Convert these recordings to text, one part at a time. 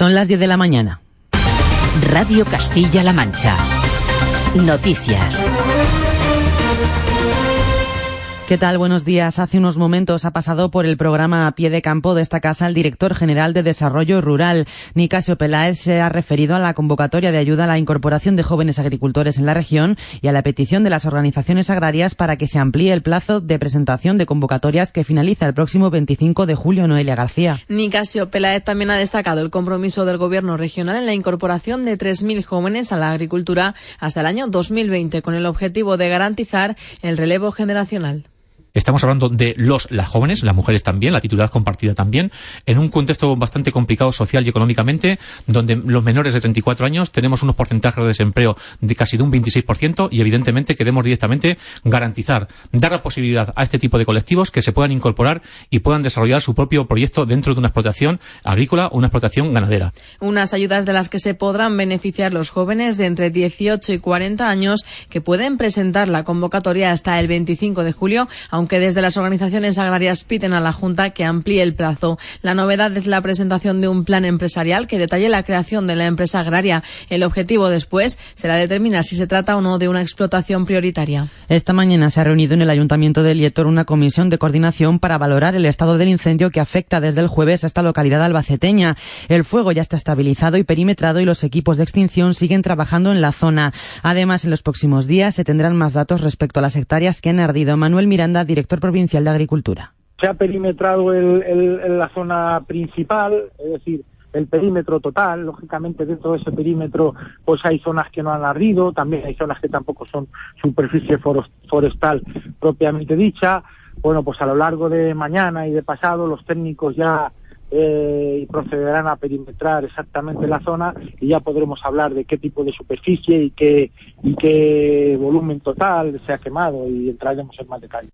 Son las 10 de la mañana. Radio Castilla-La Mancha. Noticias. ¿Qué tal? Buenos días. Hace unos momentos ha pasado por el programa a pie de campo de esta casa el director general de Desarrollo Rural, Nicasio Peláez, se ha referido a la convocatoria de ayuda a la incorporación de jóvenes agricultores en la región y a la petición de las organizaciones agrarias para que se amplíe el plazo de presentación de convocatorias que finaliza el próximo 25 de julio. Noelia García. Nicasio Peláez también ha destacado el compromiso del Gobierno regional en la incorporación de 3.000 jóvenes a la agricultura hasta el año 2020 con el objetivo de garantizar el relevo generacional. Estamos hablando de los, las jóvenes, las mujeres también, la titularidad compartida también, en un contexto bastante complicado social y económicamente, donde los menores de 34 años tenemos unos porcentajes de desempleo de casi de un 26% y evidentemente queremos directamente garantizar, dar la posibilidad a este tipo de colectivos que se puedan incorporar y puedan desarrollar su propio proyecto dentro de una explotación agrícola o una explotación ganadera. Unas ayudas de las que se podrán beneficiar los jóvenes de entre 18 y 40 años que pueden presentar la convocatoria hasta el 25 de julio, aunque desde las organizaciones agrarias piden a la Junta que amplíe el plazo. La novedad es la presentación de un plan empresarial que detalle la creación de la empresa agraria. El objetivo después será determinar si se trata o no de una explotación prioritaria. Esta mañana se ha reunido en el Ayuntamiento de Lietor una comisión de coordinación para valorar el estado del incendio que afecta desde el jueves a esta localidad albaceteña. El fuego ya está estabilizado y perimetrado y los equipos de extinción siguen trabajando en la zona. Además, en los próximos días se tendrán más datos respecto a las hectáreas que han ardido. Manuel Miranda, director provincial de Agricultura. Se ha perimetrado el, la zona principal, es decir, el perímetro total. Lógicamente, dentro de ese perímetro, pues hay zonas que no han ardido, también hay zonas que tampoco son superficie forestal propiamente dicha. Bueno, pues a lo largo de mañana y de pasado, los técnicos ya eh, procederán a perimetrar exactamente la zona y ya podremos hablar de qué tipo de superficie y qué, y qué volumen total se ha quemado y entraremos en más detalle.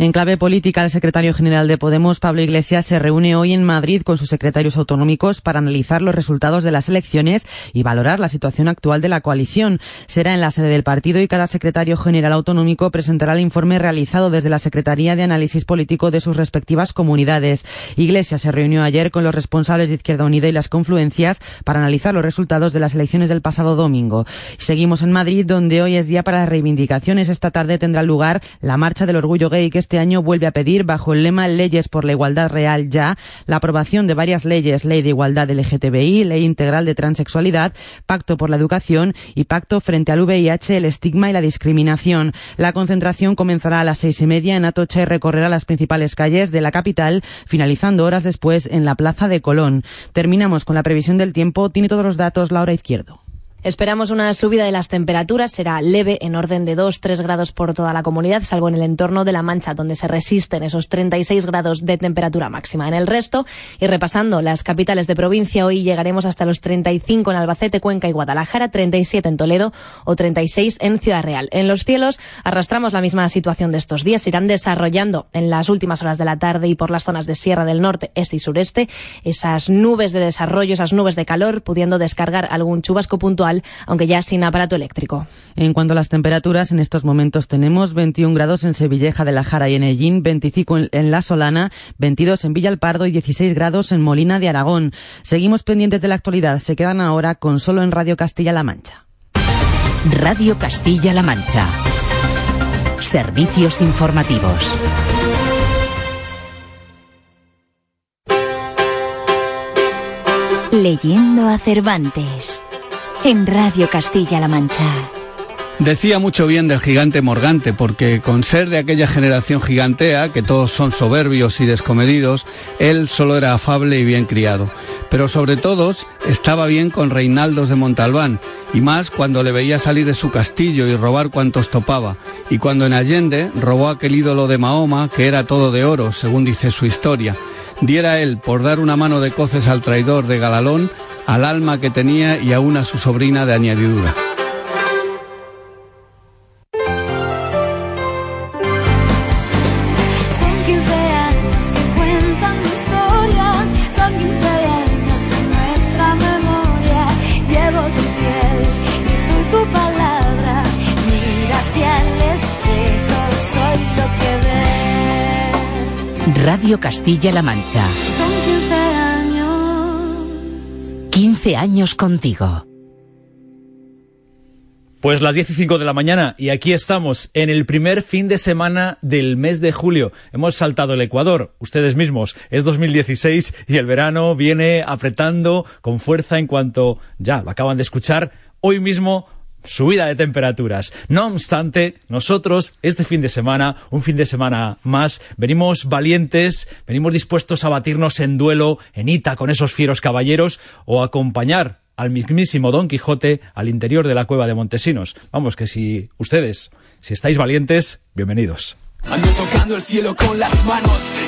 En clave política, el secretario general de Podemos, Pablo Iglesias, se reúne hoy en Madrid con sus secretarios autonómicos para analizar los resultados de las elecciones y valorar la situación actual de la coalición. Será en la sede del partido y cada secretario general autonómico presentará el informe realizado desde la Secretaría de Análisis Político de sus respectivas comunidades. Iglesias se reunió ayer con los responsables de Izquierda Unida y las confluencias para analizar los resultados de las elecciones del pasado domingo. Seguimos en Madrid, donde hoy es día para las reivindicaciones. Esta tarde tendrá lugar la marcha del orgullo gay que este año vuelve a pedir, bajo el lema Leyes por la Igualdad Real ya, la aprobación de varias leyes, Ley de Igualdad LGTBI, Ley Integral de Transexualidad, Pacto por la Educación y Pacto frente al VIH, el estigma y la discriminación. La concentración comenzará a las seis y media en Atocha y recorrerá las principales calles de la capital, finalizando horas después en la Plaza de Colón. Terminamos con la previsión del tiempo. Tiene todos los datos Laura Izquierdo. Esperamos una subida de las temperaturas, será leve en orden de 2-3 grados por toda la comunidad, salvo en el entorno de La Mancha, donde se resisten esos 36 grados de temperatura máxima. En el resto, y repasando las capitales de provincia, hoy llegaremos hasta los 35 en Albacete, Cuenca y Guadalajara, 37 en Toledo o 36 en Ciudad Real. En los cielos arrastramos la misma situación de estos días, irán desarrollando en las últimas horas de la tarde y por las zonas de Sierra del Norte, Este y Sureste, esas nubes de desarrollo, esas nubes de calor, pudiendo descargar algún chubasco puntual aunque ya sin aparato eléctrico. En cuanto a las temperaturas, en estos momentos tenemos 21 grados en Sevilleja de la Jara y en Ellín, 25 en La Solana, 22 en Villalpardo y 16 grados en Molina de Aragón. Seguimos pendientes de la actualidad. Se quedan ahora con solo en Radio Castilla-La Mancha. Radio Castilla-La Mancha. Servicios informativos. Leyendo a Cervantes en Radio Castilla-La Mancha. Decía mucho bien del gigante Morgante, porque con ser de aquella generación gigantea, que todos son soberbios y descomedidos, él solo era afable y bien criado. Pero sobre todos estaba bien con Reinaldos de Montalbán, y más cuando le veía salir de su castillo y robar cuantos topaba, y cuando en Allende robó aquel ídolo de Mahoma, que era todo de oro, según dice su historia. Diera él, por dar una mano de coces al traidor de Galalón, al alma que tenía y aún a su sobrina de añadidura. Radio Castilla-La Mancha. Son 15 años 15 años contigo. Pues las 15 de la mañana y aquí estamos en el primer fin de semana del mes de julio. Hemos saltado el Ecuador, ustedes mismos. Es 2016 y el verano viene apretando con fuerza en cuanto, ya lo acaban de escuchar, hoy mismo subida de temperaturas. No obstante, nosotros este fin de semana, un fin de semana más, venimos valientes, venimos dispuestos a batirnos en duelo, en ita con esos fieros caballeros o acompañar al mismísimo Don Quijote al interior de la cueva de Montesinos. Vamos, que si ustedes, si estáis valientes, bienvenidos.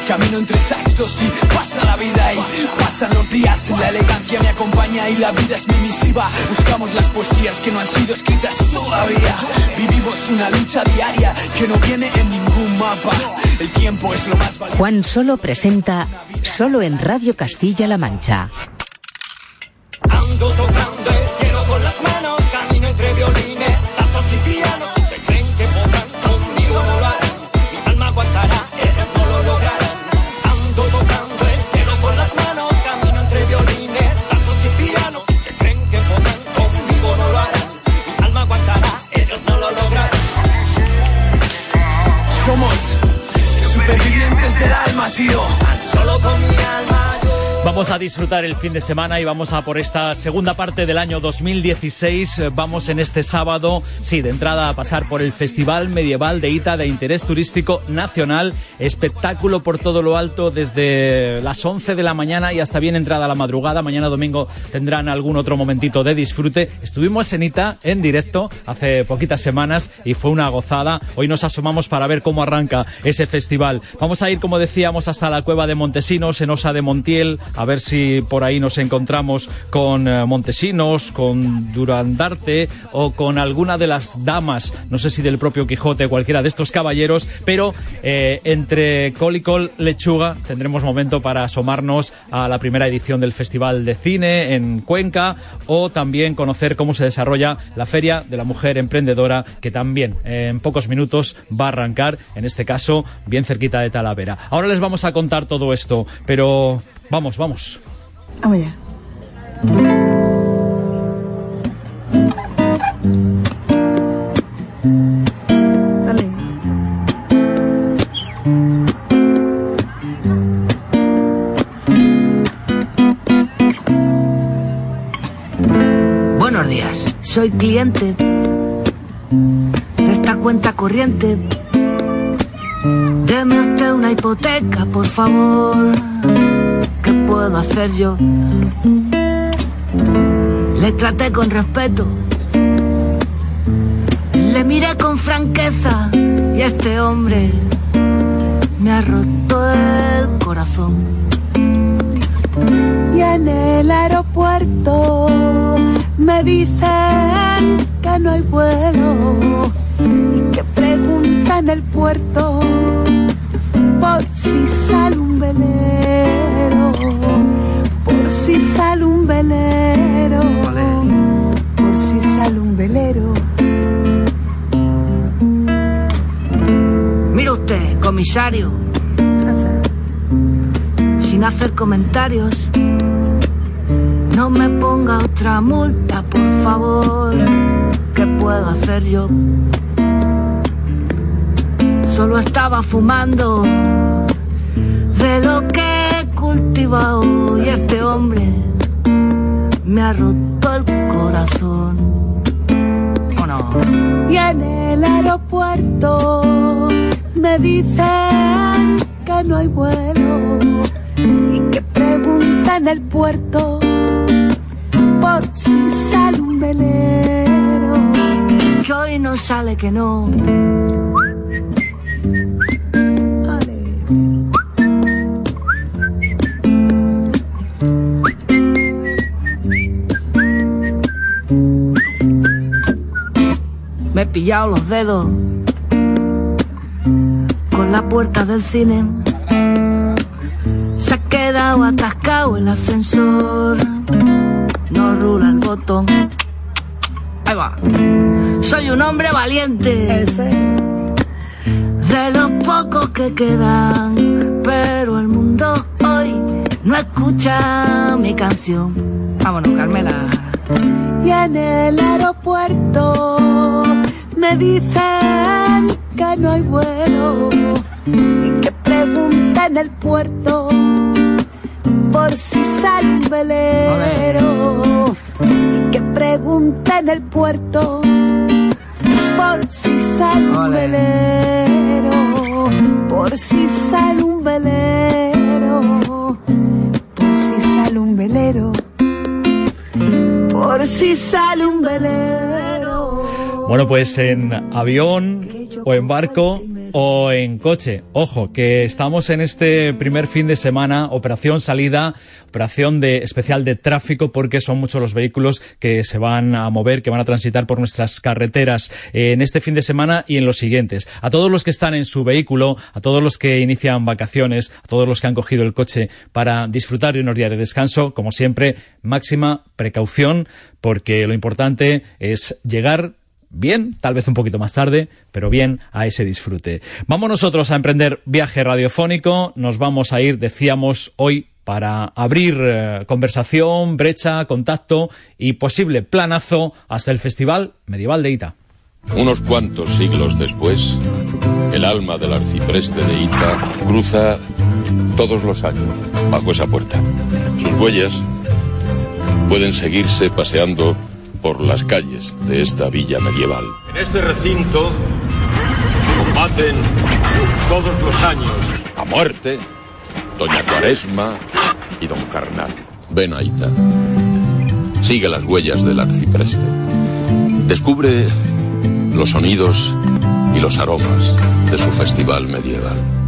Camino entre saxos y pasa la vida y pasan los días. La elegancia me acompaña y la vida es mi misiva. Buscamos las poesías que no han sido escritas todavía. Vivimos una lucha diaria que no viene en ningún mapa. El tiempo es lo más valioso. Juan Solo presenta Solo en Radio Castilla-La Mancha. Ando tocando supervivientes Vamos a disfrutar el fin de semana y vamos a por esta segunda parte del año 2016. Eh, Vamos en este sábado, sí, de entrada a pasar por el Festival Medieval de Ita de Interés Turístico Nacional. Espectáculo por todo lo alto desde las 11 de la mañana y hasta bien entrada la madrugada. Mañana domingo tendrán algún otro momentito de disfrute. Estuvimos en Ita en directo hace poquitas semanas y fue una gozada. Hoy nos asomamos para ver cómo arranca ese festival. Vamos a ir, como decíamos, hasta la cueva de Montesinos, en Osa de Montiel, a ver si por ahí nos encontramos con eh, Montesinos, con Durandarte o con alguna de las damas, no sé si del propio Quijote, cualquiera de estos caballeros, pero eh, entre col y col lechuga tendremos momento para asomarnos a la primera edición del Festival de Cine en Cuenca o también conocer cómo se desarrolla la Feria de la Mujer Emprendedora que también eh, en pocos minutos va a arrancar, en este caso bien cerquita de Talavera. Ahora les vamos a contar todo esto, pero vamos, vamos. Vamos ya. Dale. Buenos días, soy cliente de esta cuenta corriente. Deme usted una hipoteca, por favor. ¿Qué puedo hacer yo? Le traté con respeto, le miré con franqueza y este hombre me ha roto el corazón. Y en el aeropuerto me dicen que no hay vuelo y que pregunta en el puerto por si sale un velero, si sale un velero, por si sale un velero. Mire usted, comisario, sin hacer comentarios, no me ponga otra multa, por favor. ¿Qué puedo hacer yo? Solo estaba fumando de lo que cultivado y este hombre me ha roto el corazón. ¿O no? Y en el aeropuerto me dicen que no hay vuelo y que pregunta en el puerto por si sale un velero. Que hoy no sale que no. Pillado los dedos con la puerta del cine. Se ha quedado atascado el ascensor. No rula el botón. Ahí va. Soy un hombre valiente. De los pocos que quedan. Pero el mundo hoy no escucha mi canción. Vámonos, Carmela. Y en el aeropuerto me dicen que no hay vuelo y que pregunta en el puerto por si sale un velero y que pregunta en el puerto por si sale un velero por si sale un velero por si sale un velero por si sale un velero Bueno, pues en avión o en barco o en coche. Ojo, que estamos en este primer fin de semana, operación salida, operación de especial de tráfico, porque son muchos los vehículos que se van a mover, que van a transitar por nuestras carreteras en este fin de semana y en los siguientes. A todos los que están en su vehículo, a todos los que inician vacaciones, a todos los que han cogido el coche para disfrutar de unos días de descanso, como siempre, máxima precaución, porque lo importante es llegar bien, tal vez un poquito más tarde, pero bien a ese disfrute. Vamos nosotros a emprender viaje radiofónico, nos vamos a ir, decíamos, hoy para abrir eh, conversación, brecha, contacto y posible planazo hasta el Festival Medieval de Ita. Unos cuantos siglos después, el alma del arcipreste de Ita cruza todos los años bajo esa puerta. Sus huellas pueden seguirse paseando por las calles de esta villa medieval. En este recinto combaten todos los años A muerte, Doña Cuaresma y Don Carnal. Ven a Ita. Sigue las huellas del arcipreste. Descubre los sonidos y los aromas de su festival medieval.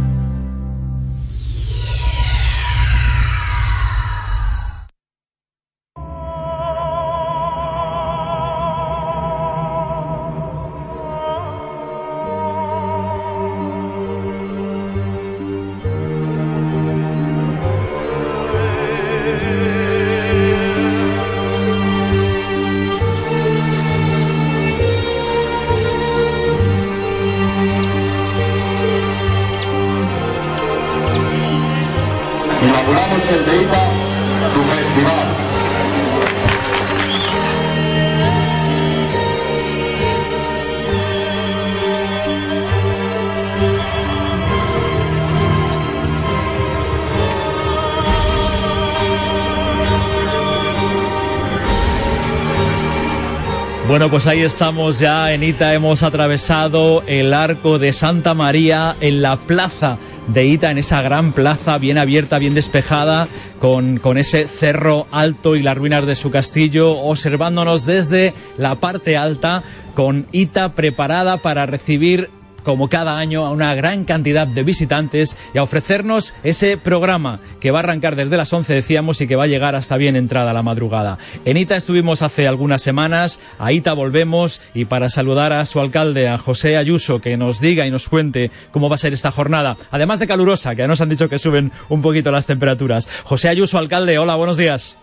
Bueno, pues ahí estamos ya en Ita, hemos atravesado el arco de Santa María en la plaza de Ita, en esa gran plaza bien abierta, bien despejada, con, con ese cerro alto y las ruinas de su castillo, observándonos desde la parte alta, con Ita preparada para recibir como cada año, a una gran cantidad de visitantes y a ofrecernos ese programa que va a arrancar desde las 11, decíamos, y que va a llegar hasta bien entrada la madrugada. En Ita estuvimos hace algunas semanas, a Ita volvemos y para saludar a su alcalde, a José Ayuso, que nos diga y nos cuente cómo va a ser esta jornada, además de calurosa, que ya nos han dicho que suben un poquito las temperaturas. José Ayuso, alcalde, hola, buenos días.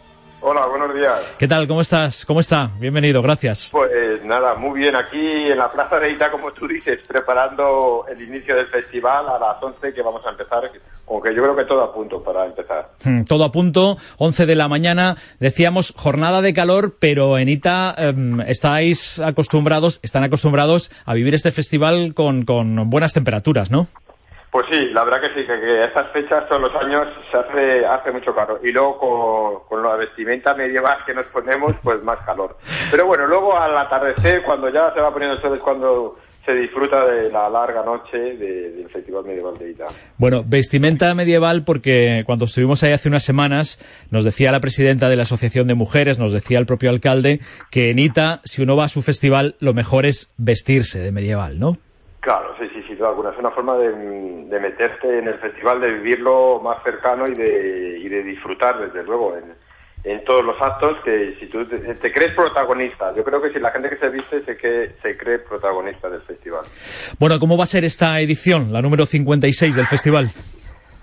Hola, buenos días. ¿Qué tal? ¿Cómo estás? ¿Cómo está? Bienvenido, gracias. Pues nada, muy bien. Aquí en la Plaza de Ita, como tú dices, preparando el inicio del festival a las 11 que vamos a empezar, aunque yo creo que todo a punto para empezar. Hmm, Todo a punto, 11 de la mañana, decíamos jornada de calor, pero en Ita em, estáis acostumbrados, están acostumbrados a vivir este festival con, con buenas temperaturas, ¿no? Pues sí, la verdad que sí, que, estas fechas todos los años se hace, hace mucho calor. Y luego con, la vestimenta medieval que nos ponemos, pues más calor. Pero bueno, luego al atardecer, cuando ya se va poniendo el sol, es cuando se disfruta de la larga noche de- del Festival Medieval de Ita. Bueno, vestimenta medieval porque cuando estuvimos ahí hace unas semanas nos decía la presidenta de la Asociación de Mujeres, nos decía el propio alcalde, que en Ita, si uno va a su festival, lo mejor es vestirse de medieval, ¿no? Claro, sí, sí, sí, duda alguna. Es una forma de, de meterte en el festival, de vivirlo más cercano y de, y de disfrutar, desde luego, en, en todos los actos, que si tú te, te crees protagonista. Yo creo que si la gente que se viste se, que, se cree protagonista del festival. Bueno, ¿cómo va a ser esta edición, la número 56 del festival?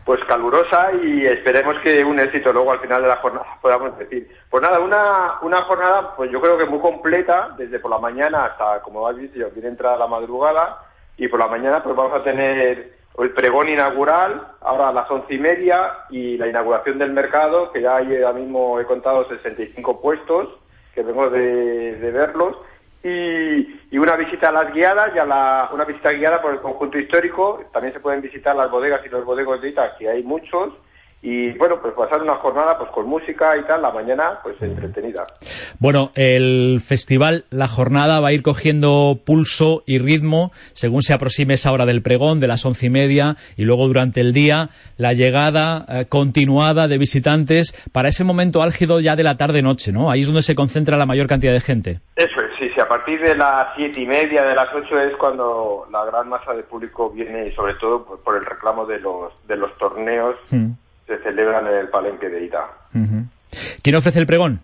Pues calurosa y esperemos que un éxito luego al final de la jornada podamos decir. Pues nada, una, una jornada pues yo creo que muy completa, desde por la mañana hasta, como has visto, bien entrada la madrugada y por la mañana pues vamos a tener el pregón inaugural, ahora a las once y media, y la inauguración del mercado, que ya ahora mismo he contado 65 puestos, que vengo de, verlos, y, y una visita a las guiadas y la, una visita guiada por el conjunto histórico. También se pueden visitar las bodegas y los bodegos de Ita, que hay muchos. Y bueno, pues pasar una jornada pues con música y tal, la mañana pues entretenida. Bueno, el festival, la jornada va a ir cogiendo pulso y ritmo según se aproxime esa hora del pregón, de las once y media, y luego durante el día la llegada eh, continuada de visitantes para ese momento álgido ya de la tarde-noche, ¿no? Ahí es donde se concentra la mayor cantidad de gente. Eso es, sí, sí, a partir de las siete y media, de las ocho es cuando la gran masa de público viene y sobre todo por, por el reclamo de los, de los torneos Mm. Se celebran en el palenque de Ita. ¿Quién ofrece el pregón?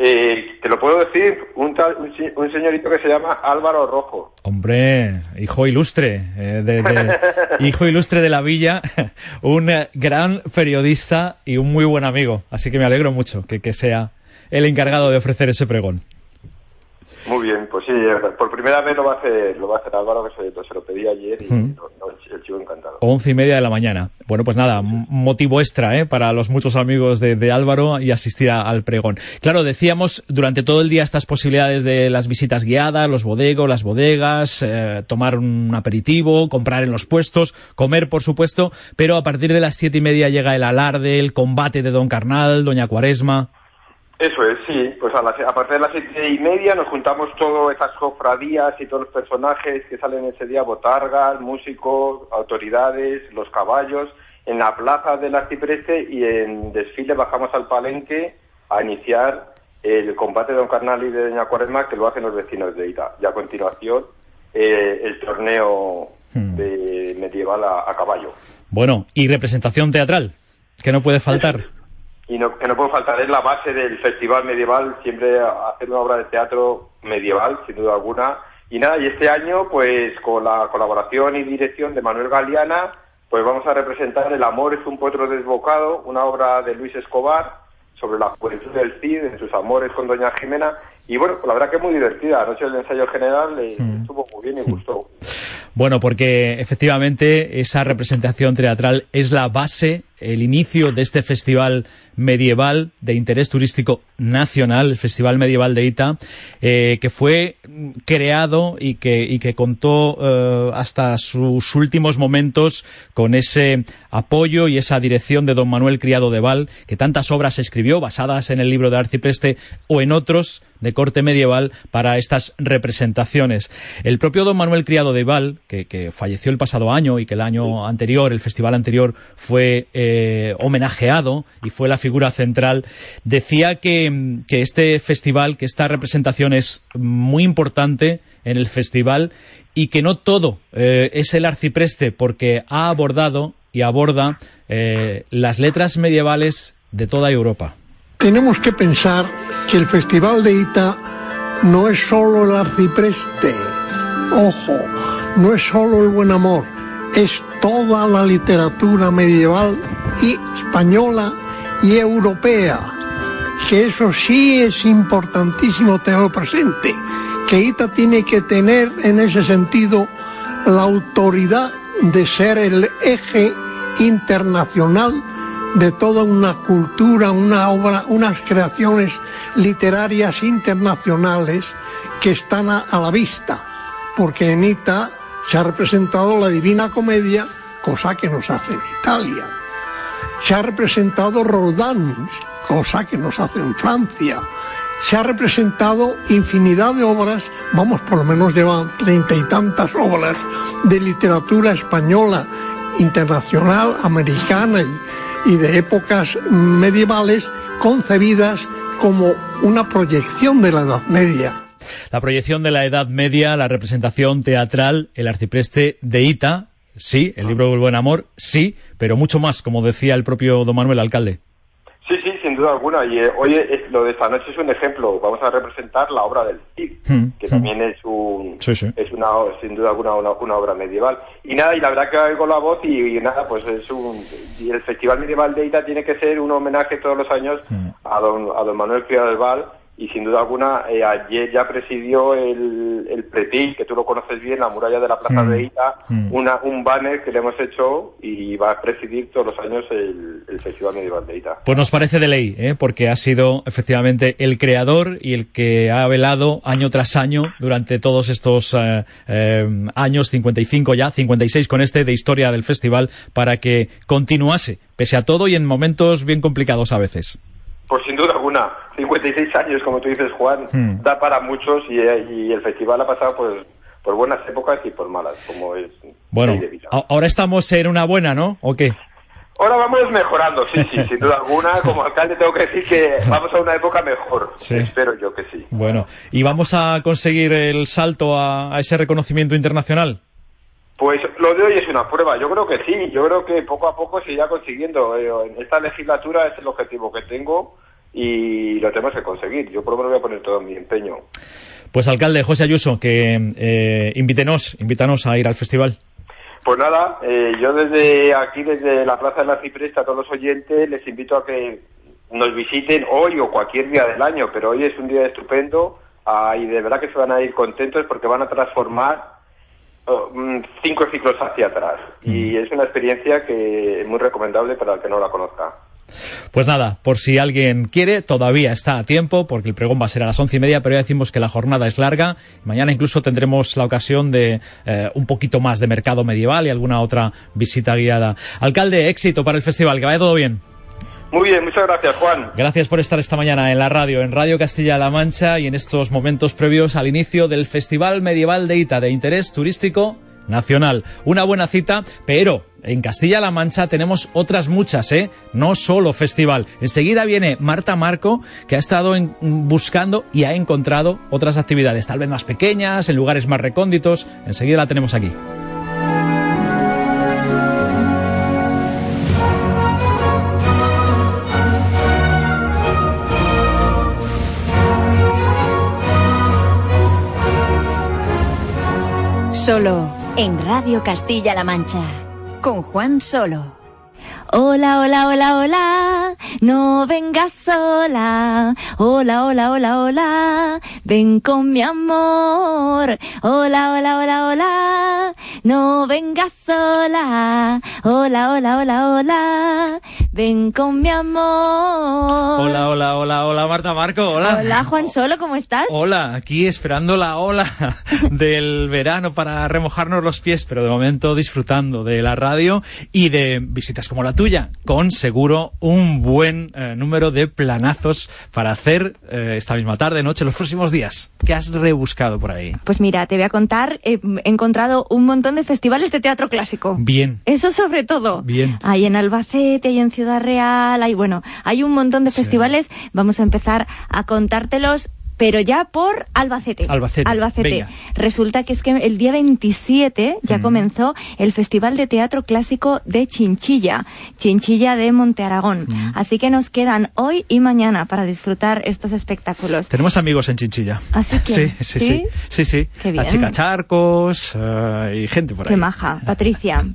Eh, te lo puedo decir, un, tal- un, se- un señorito que se llama Álvaro Rojo. Hombre, hijo ilustre, eh, de, de- hijo ilustre de la villa, un eh, gran periodista y un muy buen amigo. Así que me alegro mucho que, que sea el encargado de ofrecer ese pregón. Muy bien, pues sí, por primera vez lo va a hacer, lo va a hacer Álvaro, que se, se lo pedí ayer y Mm. no- no, el, chico encantado. Once y media de la mañana. Bueno, pues nada, motivo extra ¿eh? para los muchos amigos de, de Álvaro y asistir a- al pregón. Claro, decíamos durante todo el día estas posibilidades de las visitas guiadas, los bodegos, las bodegas, eh, tomar un aperitivo, comprar en los puestos, comer, por supuesto, pero a partir de las siete y media llega el alarde, el combate de Don Carnal, Doña Cuaresma. Eso es, sí, pues a, las- a partir de las siete y media nos juntamos todas esas cofradías y todos los personajes que salen ese día, botargas, músicos, autoridades, los caballos, en la plaza del arcipreste y en desfile bajamos al palenque a iniciar el combate de Don Carnal y de Doña Cuaresma que lo hacen los vecinos de Ita. Y a continuación eh, el torneo de medieval a, a caballo. Bueno, y representación teatral, que no puede faltar. Y no, que no puede faltar, es la base del festival medieval, siempre hacer una obra de teatro medieval, sin duda alguna. Y nada, y este año, pues con la colaboración y dirección de Manuel Galeana, pues vamos a representar El amor es un potro desbocado, una obra de Luis Escobar sobre la juventud del Cid, en sus amores con Doña Jimena. Y bueno, pues la verdad que es muy divertida. Anoche el ensayo general eh, estuvo muy bien y gustó. Bueno, porque efectivamente esa representación teatral es la base, el inicio de este festival medieval de interés turístico nacional, el Festival Medieval de Ita, eh, que fue creado y que, y que contó eh, hasta sus últimos momentos con ese apoyo y esa dirección de don Manuel Criado de Val, que tantas obras escribió basadas en el libro de Arcipreste o en otros de corte medieval para estas representaciones. El propio don Manuel Criado de Val, que, que falleció el pasado año y que el año anterior, el festival anterior, fue eh, homenajeado y fue la figura central, decía que, que este festival, que esta representación es muy importante en el festival y que no todo eh, es el arcipreste porque ha abordado y aborda eh, las letras medievales de toda Europa. Tenemos que pensar que el Festival de Ita no es solo el arcipreste, ojo, no es solo el buen amor, es toda la literatura medieval y española y europea, que eso sí es importantísimo tenerlo presente, que Ita tiene que tener en ese sentido la autoridad de ser el eje internacional de toda una cultura, una obra, unas creaciones literarias internacionales que están a, a la vista, porque en Ita se ha representado la Divina Comedia, cosa que nos hace en Italia. Se ha representado Roldán, cosa que nos hace en Francia. Se ha representado infinidad de obras, vamos, por lo menos llevan treinta y tantas obras de literatura española, internacional, americana y, y de épocas medievales concebidas como una proyección de la Edad Media. La proyección de la Edad Media, la representación teatral, el arcipreste de Ita, sí, el libro del buen amor, sí, pero mucho más, como decía el propio don Manuel Alcalde. Sí, sí, sin duda alguna. Y eh, hoy es- lo de esta noche es un ejemplo. Vamos a representar la obra del Cid, Hmm, que hmm. también es un Sí, sí. es una sin duda alguna una, una obra medieval. Y nada, y la verdad que oigo la voz y, y nada, pues es un y el Festival Medieval de Ita tiene que ser un homenaje todos los años Hmm. a don a don Manuel Criado del Val y sin duda alguna eh, ayer ya presidió el, el pretil, que tú lo conoces bien, la muralla de la Plaza Mm. de Ita, Mm. una, un banner que le hemos hecho y va a presidir todos los años el, el Festival Medieval de Ita. Pues nos parece de ley, ¿eh? porque ha sido efectivamente el creador y el que ha velado año tras año durante todos estos eh, eh, años, 55 ya, 56 con este de historia del festival, para que continuase, pese a todo y en momentos bien complicados a veces. Pues sin duda alguna, 56 años, como tú dices, Juan, Hmm. da para muchos y, eh, y el festival ha pasado pues, por buenas épocas y por malas, como es Bueno, ahora estamos en una buena, ¿no? ¿O qué? Ahora vamos mejorando, sí, sí, sin duda alguna. Como alcalde tengo que decir que vamos a una época mejor. Sí. Espero yo que sí. Bueno, ¿y vamos a conseguir el salto a, a ese reconocimiento internacional? Pues lo de hoy es una prueba. Yo creo que sí. Yo creo que poco a poco se irá consiguiendo. En esta legislatura es el objetivo que tengo y lo tenemos que conseguir. Yo por lo menos voy a poner todo mi empeño. Pues alcalde José Ayuso, que eh, invítenos, invítanos a ir al festival. Pues nada, eh, yo desde aquí, desde la Plaza de la Cipresta, a todos los oyentes, les invito a que nos visiten hoy o cualquier día del año, pero hoy es un día estupendo ah, y de verdad que se van a ir contentos porque van a transformar cinco ciclos hacia atrás. Y es una experiencia que es muy recomendable para el que no la conozca. Pues nada, por si alguien quiere, todavía está a tiempo, porque el pregón va a ser a las once y media, pero ya decimos que la jornada es larga. Mañana incluso tendremos la ocasión de eh, un poquito más de mercado medieval y alguna otra visita guiada. Alcalde, éxito para el festival, que vaya todo bien. Muy bien, muchas gracias, Juan. Gracias por estar esta mañana en la radio, en Radio Castilla-La Mancha y en estos momentos previos al inicio del Festival Medieval de Ita de interés turístico nacional. Una buena cita, pero en Castilla-La Mancha tenemos otras muchas, ¿eh? No solo festival. Enseguida viene Marta Marco, que ha estado en- buscando y ha encontrado otras actividades, tal vez más pequeñas, en lugares más recónditos. Enseguida la tenemos aquí. Solo en Radio Castilla-La Mancha. Con Juan Solo. Hola, hola, hola, hola, no vengas sola. Hola, hola, hola, hola, ven con mi amor. Hola, hola, hola, hola, no vengas sola. Hola, hola, hola, hola, ven con mi amor. Hola, hola, hola, hola, Marta Marco, hola. Hola, Juan Solo, ¿cómo estás? Hola, aquí esperando la ola del verano para remojarnos los pies, pero de momento disfrutando de la radio y de visitas como la tuya, con seguro un buen eh, número de planazos para hacer eh, esta misma tarde, noche, los próximos días. ¿Qué has rebuscado por ahí? Pues mira, te voy a contar, he encontrado un montón de festivales de teatro clásico. Bien, Eso sobre todo. bien. Hay en Albacete, hay en Ciudad Real, hay, bueno, hay un montón de festivales. Vamos a empezar a contártelos, pero ya por Albacete. Albacete, venga. Resulta que es que el día 27 ya Mm. comenzó el Festival de Teatro Clásico de Chinchilla, Chinchilla de Monte Aragón. Mm. Así que nos quedan hoy y mañana para disfrutar estos espectáculos. Tenemos amigos en Chinchilla. Así que, Sí, sí, sí. Sí, sí. Qué La bien. chica Charcos eh, y gente por Qué ahí. maja, Patricia.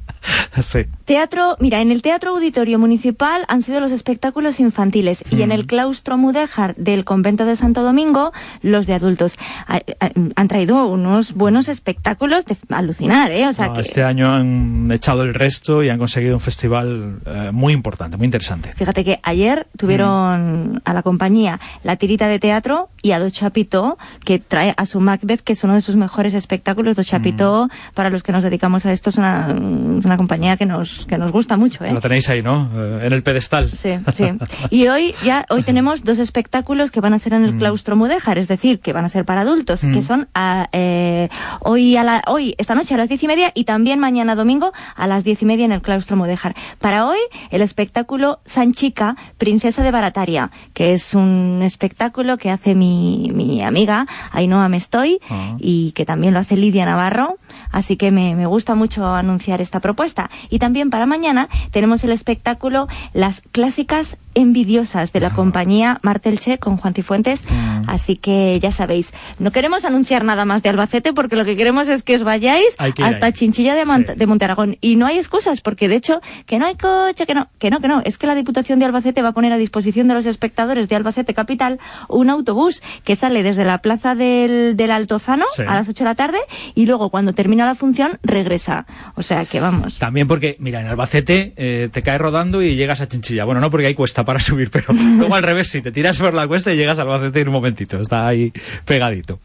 Sí. Teatro, mira, en el Teatro Auditorio Municipal han sido los espectáculos infantiles y en Mm. el claustro mudéjar del convento de Santo Domingo los de adultos. Ha- ha- Han traído unos buenos espectáculos de alucinar, ¿eh? O sea No, que, Este año han echado el resto y han conseguido un festival eh, muy importante, muy interesante. fíjate que ayer tuvieron a la compañía La Tirita de Teatro y a Do Chapitó, que trae a su Macbeth, que es uno de sus mejores espectáculos. Do Chapitó, para los que nos dedicamos a esto, es una, una compañía que nos, que nos gusta mucho, ¿eh? Lo tenéis ahí, ¿no? Eh, en el pedestal. Sí, sí. Y hoy ya hoy tenemos dos espectáculos que van a ser en el claustro mudéjar, es decir, que van a ser para adultos, Mm. que son a, eh, hoy a la, hoy esta noche a las diez y media y también mañana domingo a las diez y media en el claustro mudéjar. Para hoy el espectáculo Sanchica, princesa de Barataria, que es un espectáculo que hace mi, mi amiga Ainhoa Mestoy Ah. y que también lo hace Lidia Navarro. Así que me, me gusta mucho anunciar esta propuesta. Y también para mañana tenemos el espectáculo Las Clásicas envidiosas de la compañía Martelche con Juan Cifuentes. Mm. Así que ya sabéis, no queremos anunciar nada más de Albacete porque lo que queremos es que os vayáis que hasta ahí. Chinchilla de, Mont- de. Y no hay excusas porque de hecho que no hay coche, que no, que no, que no. Es que la Diputación de Albacete va a poner a disposición de los espectadores de Albacete Capital un autobús que sale desde la plaza del, del Altozano Sí. a las 8 de la tarde y luego cuando termina la función regresa. O sea que vamos. También porque, mira, en Albacete eh, te caes rodando y llegas a Chinchilla. Bueno, no porque hay cuesta para subir, pero luego al revés, si te tiras por la cuesta y llegas a Albacete en un momentito. Está ahí pegadito.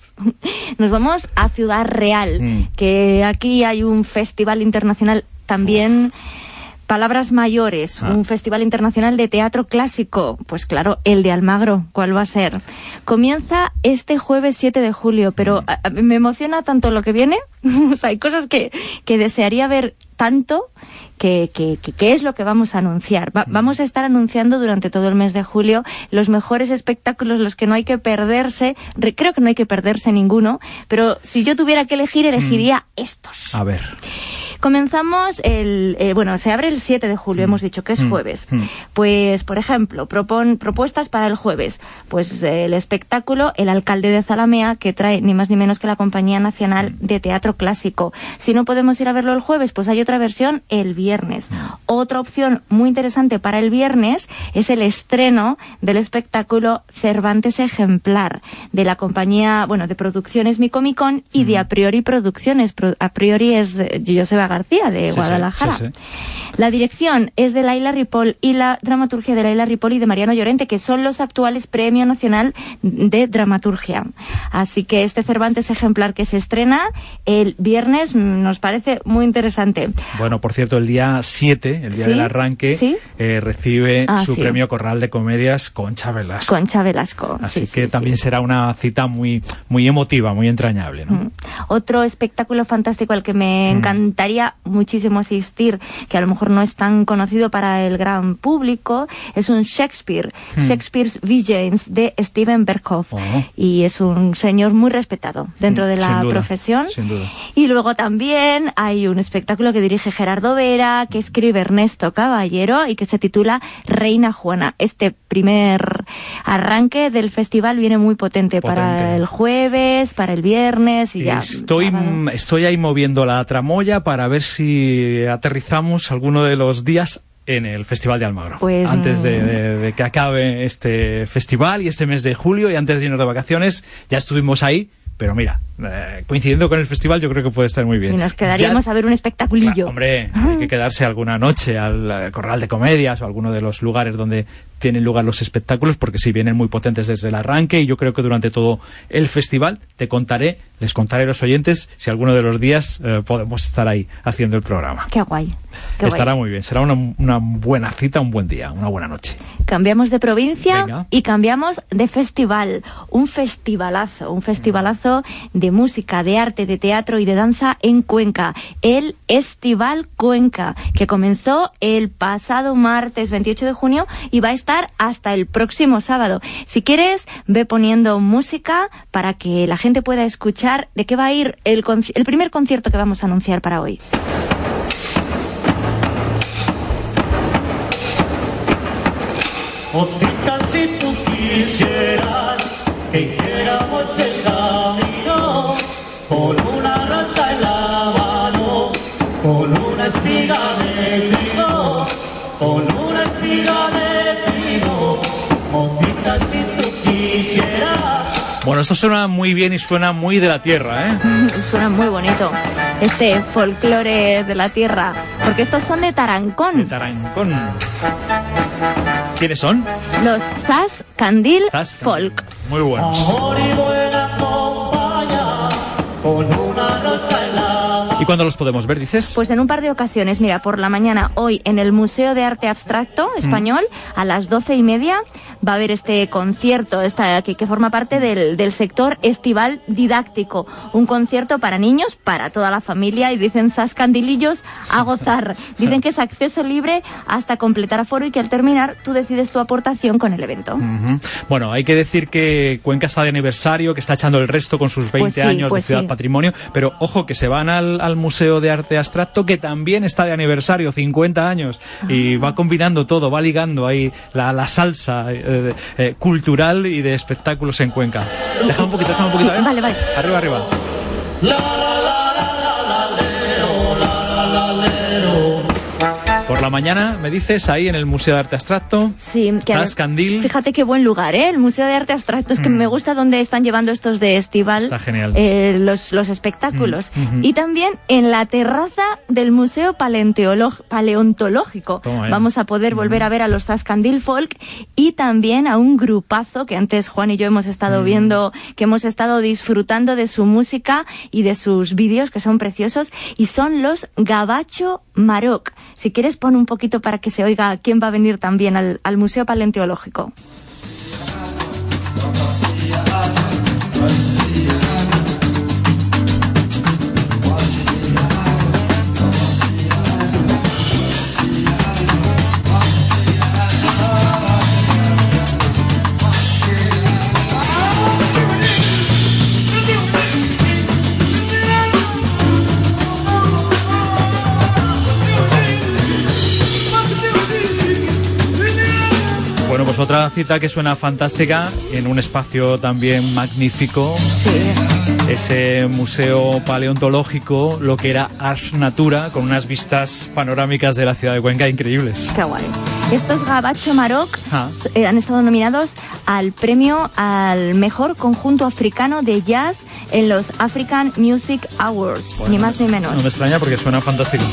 Nos vamos a Ciudad Real, Mm. que aquí hay un festival internacional también. Palabras mayores, Ah. un festival internacional de teatro clásico. Pues claro, el de Almagro, ¿cuál va a ser? Comienza este jueves 7 de julio, pero a- a- me emociona tanto lo que viene. o sea, hay cosas que, que desearía ver tanto que, que, que- que es lo que vamos a anunciar. Va- Vamos a estar anunciando durante todo el mes de julio los mejores espectáculos, los que no hay que perderse. Re- creo que no hay que perderse ninguno, pero si yo tuviera que elegir, elegiría estos. A ver. Comenzamos el, eh, bueno, se abre el 7 de julio, hemos dicho que es Mm. jueves. Mm. Pues, por ejemplo, propon, propuestas para el jueves. Pues eh, el espectáculo El alcalde de Zalamea, que trae ni más ni menos que la Compañía Nacional de Teatro Clásico. Si no podemos ir a verlo el jueves, pues hay otra versión el viernes. Otra opción muy interesante para el viernes es el estreno del espectáculo Cervantes Ejemplar, de la compañía, bueno, de producciones Micomicón y de A Priori Producciones. Pro- a Priori es eh, Joseba García, de Sí, Guadalajara. sí, sí. La dirección es de Laila Ripoll y la dramaturgia de Laila Ripoll y de Mariano Llorente, que son los actuales Premio Nacional de Dramaturgia. Así que este Cervantes ejemplar que se estrena el viernes nos parece muy interesante. Bueno, por cierto, el día 7, el día ¿Sí? del arranque, ¿Sí? eh, recibe Ah, su sí. premio Corral de Comedias Concha Velasco. Concha Velasco. Así sí, que también será una cita muy, muy emotiva, muy entrañable, ¿no? Mm. Otro espectáculo fantástico al que me Mm. encantaría muchísimo asistir, que a lo mejor no es tan conocido para el gran público, es un Shakespeare, Mm. Shakespeare's Visions de Steven Berkhoff. Oh. Y es un señor muy respetado dentro de Mm, la duda, profesión. Y luego también hay un espectáculo que dirige Gerardo Vera, que escribe Ernesto Caballero y que se titula Reina Juana. Este primer arranque del festival viene muy potente, para el jueves, para el viernes y ya. Estoy, estoy ahí moviendo la tramoya para ver si aterrizamos de los días en el Festival de Almagro. Pues, antes de, de- de que acabe este festival y este mes de julio y antes de irnos de vacaciones, ya estuvimos ahí. Pero mira, eh, coincidiendo con el festival, yo creo que puede estar muy bien. Y nos quedaríamos Ya- a ver un espectaculillo. Hombre, hay que quedarse alguna noche al eh, Corral de Comedias o alguno de los lugares donde tienen lugar los espectáculos, porque sí, vienen muy potentes desde el arranque y yo creo que durante todo el festival te contaré, les contaré a los oyentes si alguno de los días eh, podemos estar ahí haciendo el programa. Qué guay. Qué Estará guay. muy bien, será una, una buena cita, un buen día, una buena noche. Cambiamos de provincia Venga. y cambiamos de festival. Un festivalazo, un festivalazo de música, de arte, de teatro y de danza en Cuenca. El Estival Cuenca, que comenzó el pasado martes 28 de junio y va a estar hasta el próximo sábado. Si quieres, ve poniendo música para que la gente pueda escuchar de qué va a ir el, el primer concierto que vamos a anunciar para hoy. Osita, si tú quisieras que hiciéramos el camino con una rosa en la mano, con una espiga de trigo, con una espiga de Bueno, esto suena muy bien y suena muy de la tierra, ¿eh? Suena muy bonito este folclore de la tierra, porque estos son de Tarancón. Tarancón. ¿Quiénes son? Los Zas Candil Zas Folk. Muy buenos. Y buena compañía, con una rosa en la mano. ¿Y cuándo los podemos ver, dices? Pues en un par de ocasiones, mira, por la mañana, hoy en el Museo de Arte Abstracto Español, a las doce y media, va a haber este concierto esta, que, que forma parte del, del sector estival didáctico. Un concierto para niños, para toda la familia, y dicen zascandilillos a gozar. Dicen que es acceso libre hasta completar aforo y que al terminar tú decides tu aportación con el evento. Bueno, hay que decir que Cuenca está de aniversario, que está echando el resto con sus 20 Pues sí, años pues de Ciudad sí. Patrimonio, pero ojo que se van al, al Museo de Arte Abstracto, que también está de aniversario, 50 años, y Ah. va combinando todo, va ligando ahí la, la salsa eh, eh, cultural y de espectáculos en Cuenca. Deja un poquito, deja un poquito, Sí, ¿eh? vale, vale. Arriba, arriba. Por la mañana, me dices, ahí en el Museo de Arte Abstracto. Sí, que a ver, Tascandil. Fíjate qué buen lugar, ¿eh? El Museo de Arte Abstracto. Es que Mm. me gusta donde están llevando estos de estival. Está genial. eh, los, los espectáculos. Mm. Y también en la terraza del Museo Paleontológico. Toma, eh. Vamos a poder volver a ver a los Zascandil Folk y también a un grupazo que antes Juan y yo hemos Mm. estado viendo, que hemos estado disfrutando de su música y de sus vídeos que son preciosos y son los Gabacho Maroc. Si quieres pon un poquito para que se oiga quién va a venir también al, al Museo Paleontológico. Pues otra cita que suena fantástica en un espacio también magnífico. Ese museo paleontológico, lo que era Ars Natura, con unas vistas panorámicas de la ciudad de Cuenca increíbles. Qué guay. Estos Gabacho Maroc Ah. eh, han estado nominados al premio al mejor conjunto africano de jazz en los African Music Awards, ni más ni menos. No me extraña porque suena fantástico.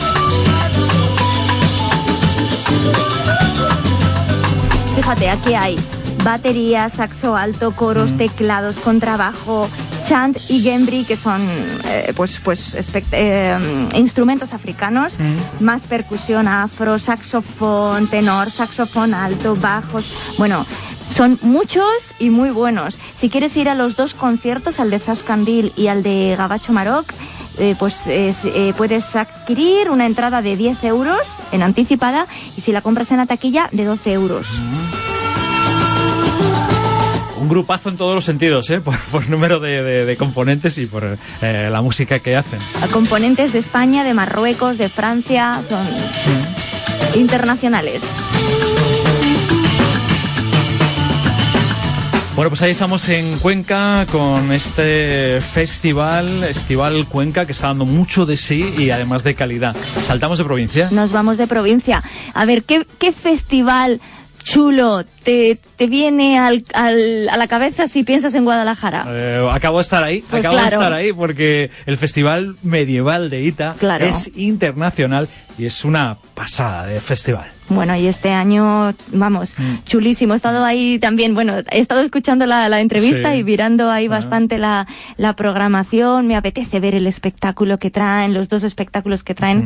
Fíjate, aquí hay batería, saxo alto, coros, Mm. teclados, contrabajo, chant y gembri, que son eh, pues, pues eh, instrumentos africanos, Mm. más percusión afro, saxofón, tenor, saxofón alto, bajos. Bueno, son muchos y muy buenos. Si quieres ir a los dos conciertos, al de Zascandil y al de Gabacho Maroc, eh, pues es- eh, puedes adquirir una entrada de 10 euros en anticipada y si la compras en la taquilla de 12 euros. Un grupazo en todos los sentidos, ¿eh? por, por número de, de- de componentes y por eh, la música que hacen. Componentes de España, de Marruecos, de Francia, son internacionales. Bueno, pues ahí estamos en Cuenca con este festival, Estival Cuenca, que está dando mucho de sí y además de calidad. Saltamos de provincia. Nos vamos de provincia. A ver, ¿qué, qué festival chulo te, te viene al, al- a la cabeza si piensas en Guadalajara? Eh, acabo de estar ahí, Pues acabo de estar ahí porque el Festival Medieval de Ita Claro. es internacional y es una pasada de festival. Bueno, y este año, vamos, chulísimo. He estado ahí también, bueno, he estado escuchando la, la entrevista Sí. y mirando ahí bastante la, la programación. Me apetece ver el espectáculo que traen, los dos espectáculos que traen.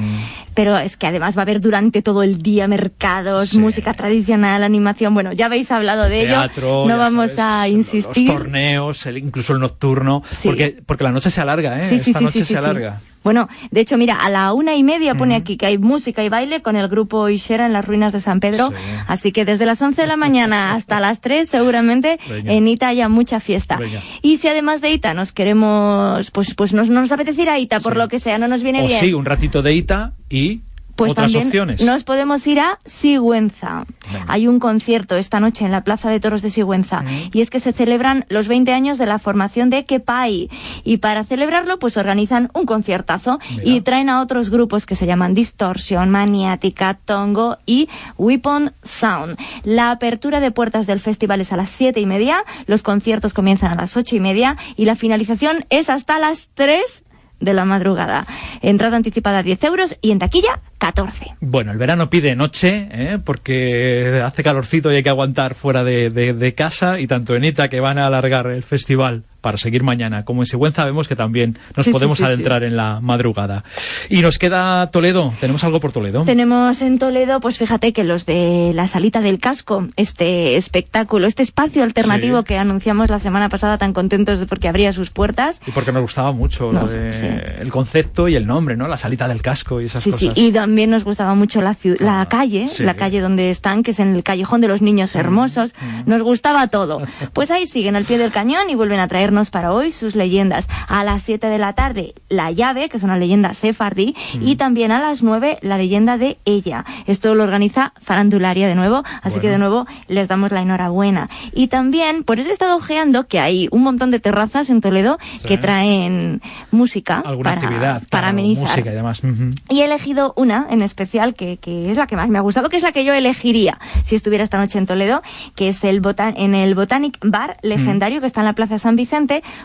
Pero es que además va a haber durante todo el día mercados, música tradicional, animación. Bueno, ya habéis hablado de Teatro, ello. No vamos sabes, a Los insistir. torneos, el- incluso el nocturno, porque, porque la noche se alarga, ¿eh? Sí, sí, Esta sí, noche sí, sí, se sí. alarga. Bueno, de hecho, mira, a la una y media pone aquí que hay música y baile con el grupo Ishera en las ruinas de San Pedro. Así que desde las 11 de la mañana hasta las 3 seguramente Venga. en Ita haya mucha fiesta. Venga. Y si además de Ita nos queremos, pues, pues nos, no nos apetece ir a Ita por lo que sea, no nos viene O bien. sí, un ratito de Ita y Pues otras también opciones. nos podemos ir a Sigüenza. Hay un concierto esta noche en la Plaza de Toros de Sigüenza y es que se celebran los 20 años de la formación de Kepai y para celebrarlo pues organizan un conciertazo y traen a otros grupos que se llaman Distortion, Maniática, Tongo y Weapon Sound. La apertura de puertas del festival es a las siete y media, los conciertos comienzan a las ocho y media y la finalización es hasta las 3 de la madrugada. Entrada anticipada 10 euros y en taquilla 14. Bueno, el verano pide noche, ¿eh? porque hace calorcito y hay que aguantar fuera de, casa, y tanto en Ita que van a alargar el festival para seguir mañana, como en Sigüenza vemos que también nos Sí, sí, podemos sí, sí. adentrar en la madrugada. Y nos queda Toledo, ¿tenemos algo por Toledo? Tenemos en Toledo, pues fíjate que los de la Salita del Casco, este espectáculo, este espacio alternativo Sí. que anunciamos la semana pasada tan contentos porque abría sus puertas. Y porque nos gustaba mucho No, lo de- sí. el concepto y el nombre, ¿no? La salita del casco y esas Sí, sí, cosas. y también nos gustaba mucho la, ciu- la calle, Ah, sí. la calle donde están, que es en el callejón de los niños hermosos. Nos gustaba todo. Pues ahí siguen al pie del cañón y vuelven a traer traernos para hoy sus leyendas. A las 7 de la tarde, La llave, que es una leyenda sefardí, y también a las 9, la leyenda de ella. Esto lo organiza Farandularia de nuevo, así que de nuevo les damos la enhorabuena. Y también, por eso he estado ojeando que hay un montón de terrazas en Toledo Sí. que traen música Alguna para, actividad, para amenizar. música y demás. Y he elegido una en especial que, que es la que más me ha gustado, que es la que yo elegiría si estuviera esta noche en Toledo, que es el botan en el Botanic Bar legendario que está en la Plaza San Vicente.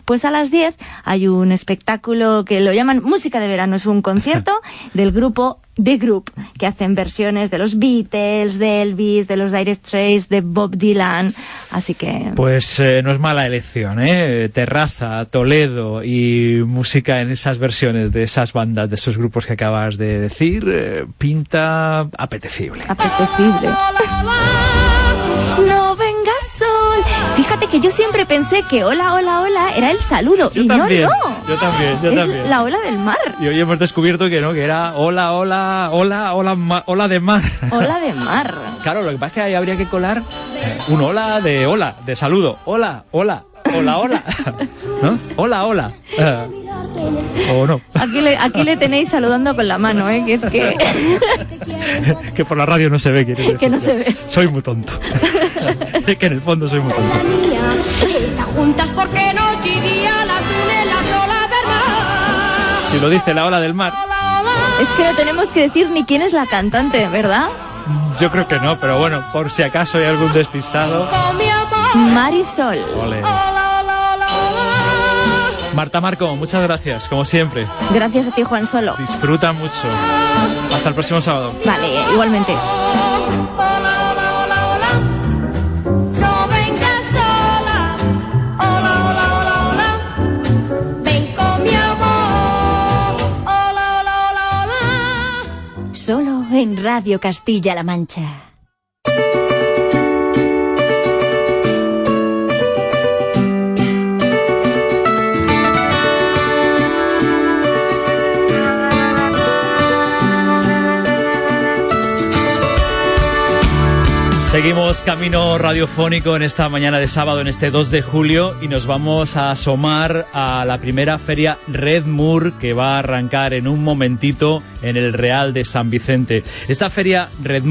Pues a las 10 hay un espectáculo que lo llaman Música de Verano. Es un concierto del grupo The Group, que hacen versiones de los Beatles, de Elvis, de los Dire Straits, de Bob Dylan. Así que Pues eh, no es mala elección, ¿eh? Terraza, Toledo y música en esas versiones de esas bandas, de esos grupos que acabas de decir, eh, pinta apetecible. apetecible. Fíjate que yo siempre pensé que hola, hola, hola era el saludo. Yo y también, no, no. yo también, yo es también. la ola del mar. Y hoy hemos descubierto que no, que era hola, hola, hola, hola, ma- hola de mar. Ola de mar. Claro, lo que pasa es que ahí habría que colar eh, un hola de hola, de saludo. Hola, hola, hola, hola. ¿No? Hola, hola. Eh, o no. Aquí le, aquí le tenéis saludando con la mano, ¿eh? Que es que, que por la radio no se ve, quieres decir. que no se ve. Soy muy tonto. que en el fondo soy muy tonto. Están juntas porque noche y día las une la sola verdad. Si lo dice la ola del mar, Es que no tenemos que decir ni quién es la cantante, ¿verdad? yo creo que no, pero bueno, por si acaso hay algún despistado. Marisol. Ole. Marta Marco, muchas gracias, como siempre. Gracias a ti, Juan Solo. Disfruta mucho. Hasta el próximo sábado. Vale, igualmente. Radio Castilla-La Mancha. Seguimos camino radiofónico en esta mañana de sábado, en este 2 de julio, y nos vamos a asomar a la primera feria Red Moor que va a arrancar en un momentito en el Real de San Vicente. Esta feria Red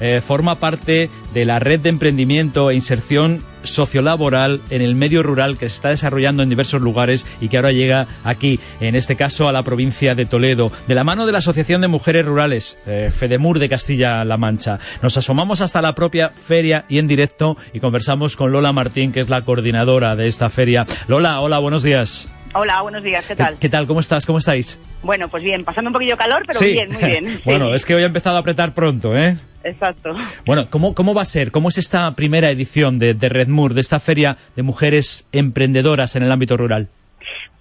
eh, forma parte de la red de emprendimiento e inserción sociolaboral en el medio rural que se está desarrollando en diversos lugares y que ahora llega aquí, en este caso a la provincia de Toledo, de la mano de la Asociación de Mujeres Rurales, eh, Fedemur de Castilla-La Mancha. Nos asomamos hasta la propia feria y en directo y conversamos con Lola Martín, que es la coordinadora de esta feria. Lola, hola, buenos días. Hola, buenos días, ¿qué tal? ¿Qué tal? ¿Cómo estás? ¿Cómo estáis? Bueno, pues bien, pasando un poquillo calor, pero Sí. bien, muy bien. bueno, Sí, es que hoy ha empezado a apretar pronto, ¿eh? Exacto. Bueno, ¿cómo, ¿cómo va a ser? ¿Cómo es esta primera edición de, de Red Moor, de esta feria de mujeres emprendedoras en el ámbito rural?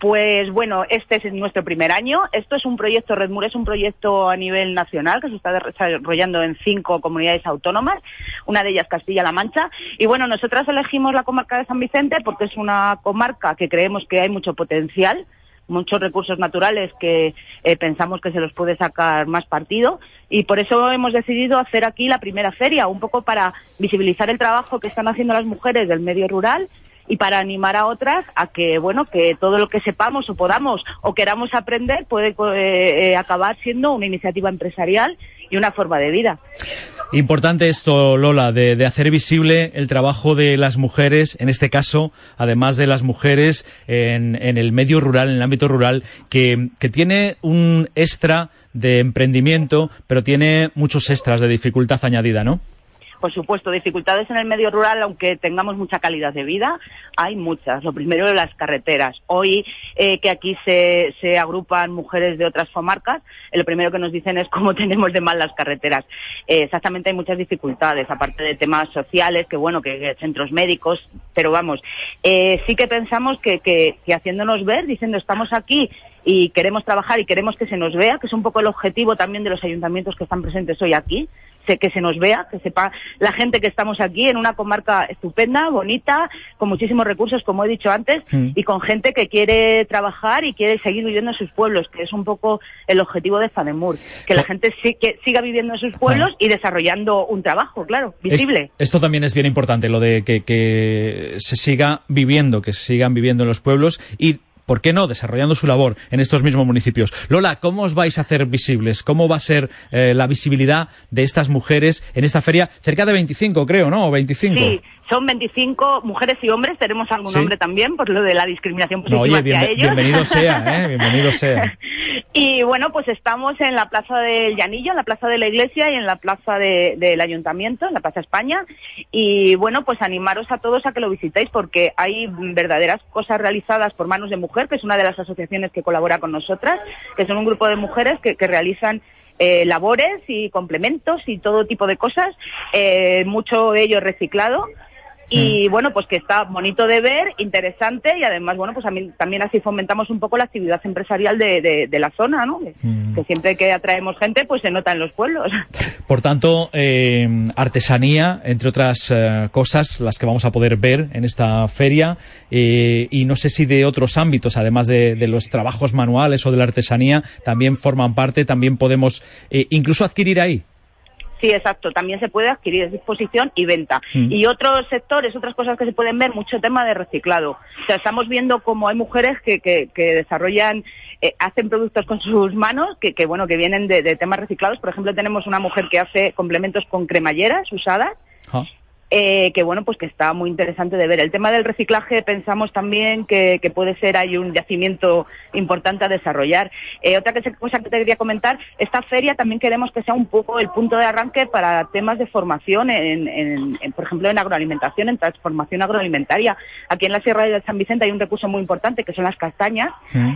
Pues bueno, este es nuestro primer año. Esto es un proyecto, Redmur es un proyecto a nivel nacional que se está desarrollando en cinco comunidades autónomas, una de ellas Castilla-La Mancha. Y bueno, nosotras elegimos la comarca de San Vicente porque es una comarca que creemos que hay mucho potencial, muchos recursos naturales que eh, pensamos que se los puede sacar más partido y por eso hemos decidido hacer aquí la primera feria, un poco para visibilizar el trabajo que están haciendo las mujeres del medio rural y para animar a otras a que bueno que todo lo que sepamos o podamos o queramos aprender puede eh, eh, acabar siendo una iniciativa empresarial y una forma de vida. Importante esto, Lola, de, hacer visible el trabajo de las mujeres, en este caso, además de las mujeres en, en el medio rural, en el ámbito rural, que, que, tiene un extra de emprendimiento, pero tiene muchos extras de dificultad añadida, ¿no? Por supuesto, dificultades en el medio rural, aunque tengamos mucha calidad de vida, hay muchas. Lo primero, las carreteras. Hoy eh, que aquí se, se, agrupan mujeres de otras comarcas, lo primero que nos dicen es cómo tenemos de mal las carreteras. Eh, exactamente hay muchas dificultades, aparte de temas sociales, que bueno, que, que centros médicos, pero vamos, eh, sí que pensamos que, que, que haciéndonos ver, diciendo estamos aquí y queremos trabajar y queremos que se nos vea, que es un poco el objetivo también de los ayuntamientos que están presentes hoy aquí, que se nos vea, que sepa la gente que estamos aquí en una comarca estupenda, bonita, con muchísimos recursos, como he dicho antes, y con gente que quiere trabajar y quiere seguir viviendo en sus pueblos, que es un poco el objetivo de Fademur, que la gente sí, que siga viviendo en sus pueblos y desarrollando un trabajo, claro, Es- visible. esto también es bien importante, lo de que, que se siga viviendo, que se sigan viviendo en los pueblos y, ¿por qué no?, desarrollando su labor en estos mismos municipios. Lola, ¿cómo os vais a hacer visibles? ¿Cómo va a ser eh, la visibilidad de estas mujeres en esta feria? Cerca de 25, creo, ¿no? ¿O 25? Sí, son 25 mujeres y hombres, tenemos algún Sí. hombre también, por lo de la discriminación No, positiva oye, hacia bienve- ellos. bienvenido sea, ¿eh? Bienvenido sea. Y bueno, pues estamos en la Plaza del Llanillo, en la Plaza de la Iglesia y en la Plaza de- del Ayuntamiento, en la Plaza España. Y bueno, pues animaros a todos a que lo visitéis porque hay verdaderas cosas realizadas por manos de mujer, que es una de las asociaciones que colabora con nosotras, que son un grupo de mujeres que, que realizan eh, labores y complementos y todo tipo de cosas, eh, mucho de ello reciclado. Y bueno, pues que está bonito de ver, interesante y además, bueno, pues a mí- también así fomentamos un poco la actividad empresarial de, de- de la zona, ¿no? Que, que siempre que atraemos gente, pues se nota en los pueblos. Por tanto, eh, artesanía, entre otras eh, cosas, las que vamos a poder ver en esta feria, eh, y no sé si de otros ámbitos, además de, de los trabajos manuales o de la artesanía, también forman parte, también podemos eh, incluso adquirir ahí. Sí, exacto. También se puede adquirir es disposición y venta. Mm. Y otros sectores, otras cosas que se pueden ver, mucho tema de reciclado. O sea, estamos viendo cómo hay mujeres que, que, que desarrollan, eh, hacen productos con sus manos, que, que bueno, que vienen de, de temas reciclados. Por ejemplo, tenemos una mujer que hace complementos con cremalleras usadas. Eh, que bueno, pues que está muy interesante de ver. El tema del reciclaje pensamos también que, que puede ser ahí un yacimiento importante a desarrollar. Eh, otra cosa que te quería comentar, esta feria también queremos que sea un poco el punto de arranque para temas de formación, en, en- en, por ejemplo, en agroalimentación, en transformación agroalimentaria. Aquí en la Sierra de San Vicente hay un recurso muy importante que son las castañas,